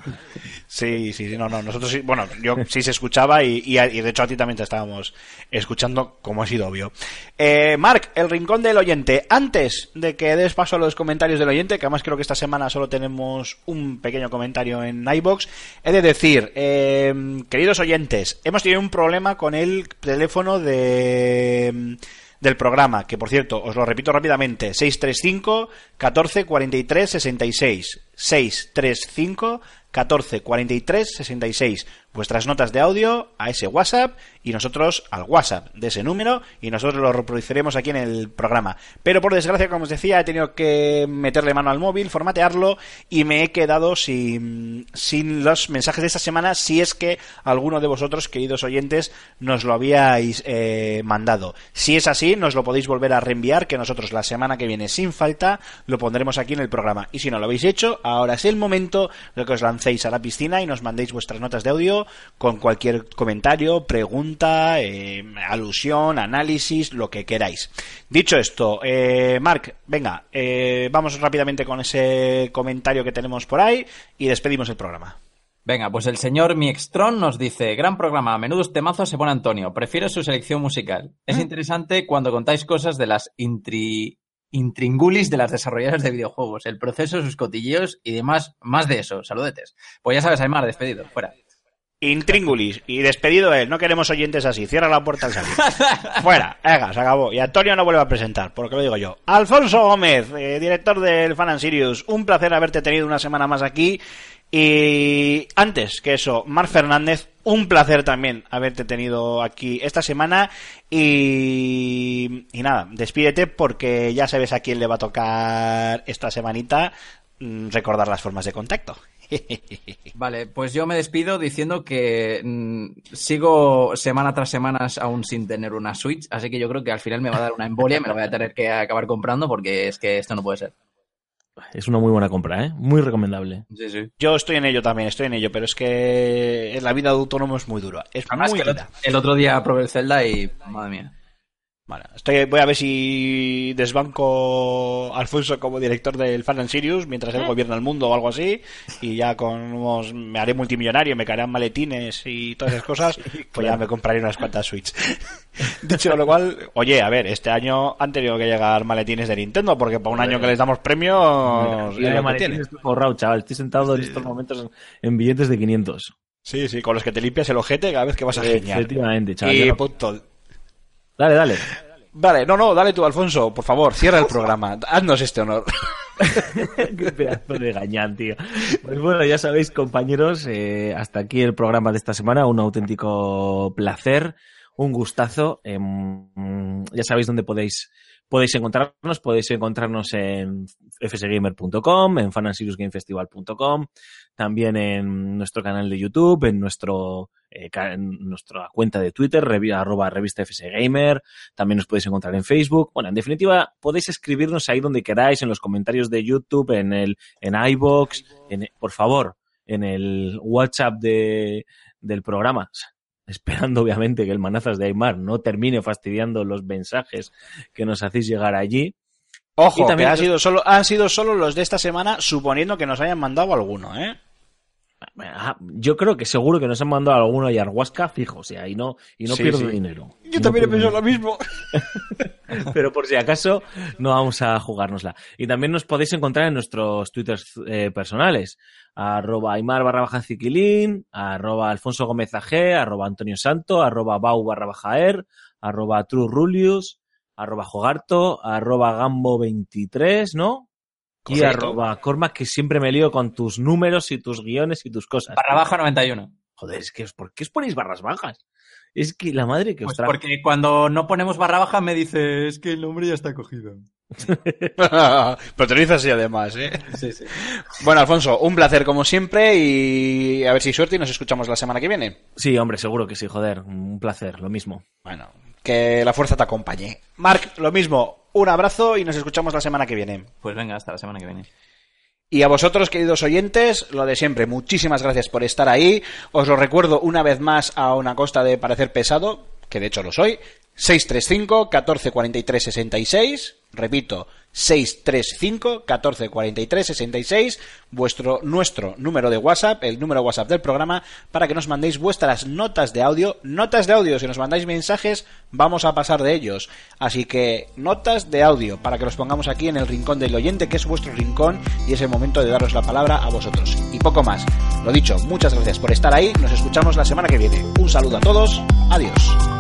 Sí, sí, sí, no, no, nosotros sí, bueno, yo sí se escuchaba y, y, y de hecho a ti también te estábamos escuchando, como ha sido obvio. Eh, Marc, el rincón del oyente. Antes de que des paso a los comentarios del oyente, que además creo que esta semana solo tenemos un pequeño comentario en iBox, he de decir, eh, queridos oyentes, hemos tenido un problema con el teléfono de del programa, que por cierto, os lo repito rápidamente, 635 14 43 66. 635 14 43 66. Vuestras notas de audio a ese WhatsApp y nosotros al WhatsApp de ese número y nosotros lo reproduciremos aquí en el programa. Pero por desgracia, como os decía, he tenido que meterle mano al móvil, formatearlo y me he quedado sin, sin los mensajes de esta semana si es que alguno de vosotros, queridos oyentes, nos lo habíais eh, mandado. Si es así, nos lo podéis volver a reenviar, que nosotros la semana que viene, sin falta, lo pondremos aquí en el programa. Y si no lo habéis hecho, ahora es el momento de que os lancéis a la piscina y nos mandéis vuestras notas de audio con cualquier comentario, pregunta, eh, alusión, análisis, lo que queráis. Dicho esto, eh, Marc, venga, eh, vamos rápidamente con ese comentario que tenemos por ahí y despedimos el programa. Venga, pues el señor Miextron nos dice, gran programa, menudos temazos se pone Antonio, prefiero su selección musical. Es interesante cuando contáis cosas de las intri... intringulis de las desarrolladoras de videojuegos, el proceso, sus cotilleos y demás, más de eso, saludetes. Pues ya sabes, Aymar, despedido, fuera. Intríngulis y despedido él, no queremos oyentes así, cierra la puerta al salir. [LAUGHS] Fuera, venga, se acabó. Y Antonio no vuelve a presentar, por lo que lo digo yo. Alfonso Gómez, eh, director del Fan and Sirius, un placer haberte tenido una semana más aquí. Y antes que eso, Mar Fernández, un placer también haberte tenido aquí esta semana. Y, nada, despídete porque ya sabes a quién le va a tocar esta semanita mm, recordar las formas de contacto. [LAUGHS] Vale, pues yo me despido diciendo que mm, sigo semana tras semana aún sin tener una Switch, así que yo creo que al final me va a dar una embolia y me la voy a tener que acabar comprando porque es que esto no puede ser. Es una muy buena compra, ¿eh? Muy recomendable. Sí, sí. Yo estoy en ello también, estoy en ello, pero es que la vida de autónomo es muy dura. Es Además muy que el dura. el otro día probé el Zelda y madre mía. Vale, estoy, voy a ver si desbanco a Alfonso como director del Fan and Sirius mientras él gobierna el mundo o algo así y ya con unos, me haré multimillonario, me caerán maletines y todas esas cosas, [LAUGHS] pues ya me compraré unas cuantas Switch. [LAUGHS] Dicho lo cual, oye, a ver, este año han tenido que llegar maletines de Nintendo porque para un año que les damos premios... Que maletines estoy forrado, chaval. Estoy sentado en estos momentos en billetes de 500. Sí, sí, con los que te limpias el ojete cada vez que vas a geniar. Efectivamente, chaval. Y punto. Dale, dale. Vale, no, no, dale tú, Alfonso, por favor, cierra el programa. Haznos este honor. [LAUGHS] Qué pedazo de gañán, tío. Pues bueno, ya sabéis, compañeros, eh, hasta aquí el programa de esta semana. Un auténtico placer, un gustazo. Em, ya sabéis dónde podéis, podéis encontrarnos. Podéis encontrarnos en fsgamer.com, en fanansiriusgamefestival.com, también en nuestro canal de YouTube, en nuestro eh, en nuestra cuenta de Twitter, revi- arroba revista fsgamer, también nos podéis encontrar en Facebook. Bueno, en definitiva, podéis escribirnos ahí donde queráis, en los comentarios de YouTube, en el, en iBox, en, por favor, en el WhatsApp de, del programa. Esperando, obviamente, que el manazas de Aymar no termine fastidiando los mensajes que nos hacéis llegar allí. Ojo, Y también- que ha sido solo, han sido solo los de esta semana, suponiendo que nos hayan mandado alguno, ¿eh? Yo creo que seguro que nos han mandado alguno y Arhuasca fijo, o sea, y no, y no Sí, pierdo sí. dinero. Yo no también he pensado lo mismo. [LAUGHS] [LAUGHS] pero por si acaso no vamos a jugárnosla. Y también nos podéis encontrar en nuestros twitters eh, personales, arroba aymar barra baja ciquilín, arroba alfonso gómez AG, arroba antonio santo, arroba bau barra baja er, arroba trurulius, arroba jogarto, arroba gambo 23, ¿no? Y Correcto. arroba cormac, que siempre me lío con tus números y tus guiones y tus cosas. Barra baja 91. Joder, es que, os- ¿por qué os ponéis barras bajas? Es que la madre que os Pues trajo. porque cuando no ponemos barra baja me dice, es que el nombre ya está cogido. [LAUGHS] Pero te lo dices así además, ¿eh? Sí, sí. Bueno, Alfonso, un placer como siempre y a ver si hay suerte y nos escuchamos la semana que viene. Sí, hombre, seguro que sí, joder. Un placer, lo mismo. Bueno, que la fuerza te acompañe. Marc, lo mismo, un abrazo y nos escuchamos la semana que viene. Pues venga, hasta la semana que viene. Y a vosotros, queridos oyentes, lo de siempre, muchísimas gracias por estar ahí. Os lo recuerdo una vez más a una costa de parecer pesado, que de hecho lo soy. 635 14 43 66. Repito, 635 14 43 66. Vuestro, nuestro número de WhatsApp, el número WhatsApp del programa, para que nos mandéis vuestras notas de audio. Notas de audio, si nos mandáis mensajes, vamos a pasar de ellos. Así que, notas de audio, para que los pongamos aquí en el rincón del oyente, que es vuestro rincón, y es el momento de daros la palabra a vosotros. Y poco más. Lo dicho, muchas gracias por estar ahí. Nos escuchamos la semana que viene. Un saludo a todos. Adiós.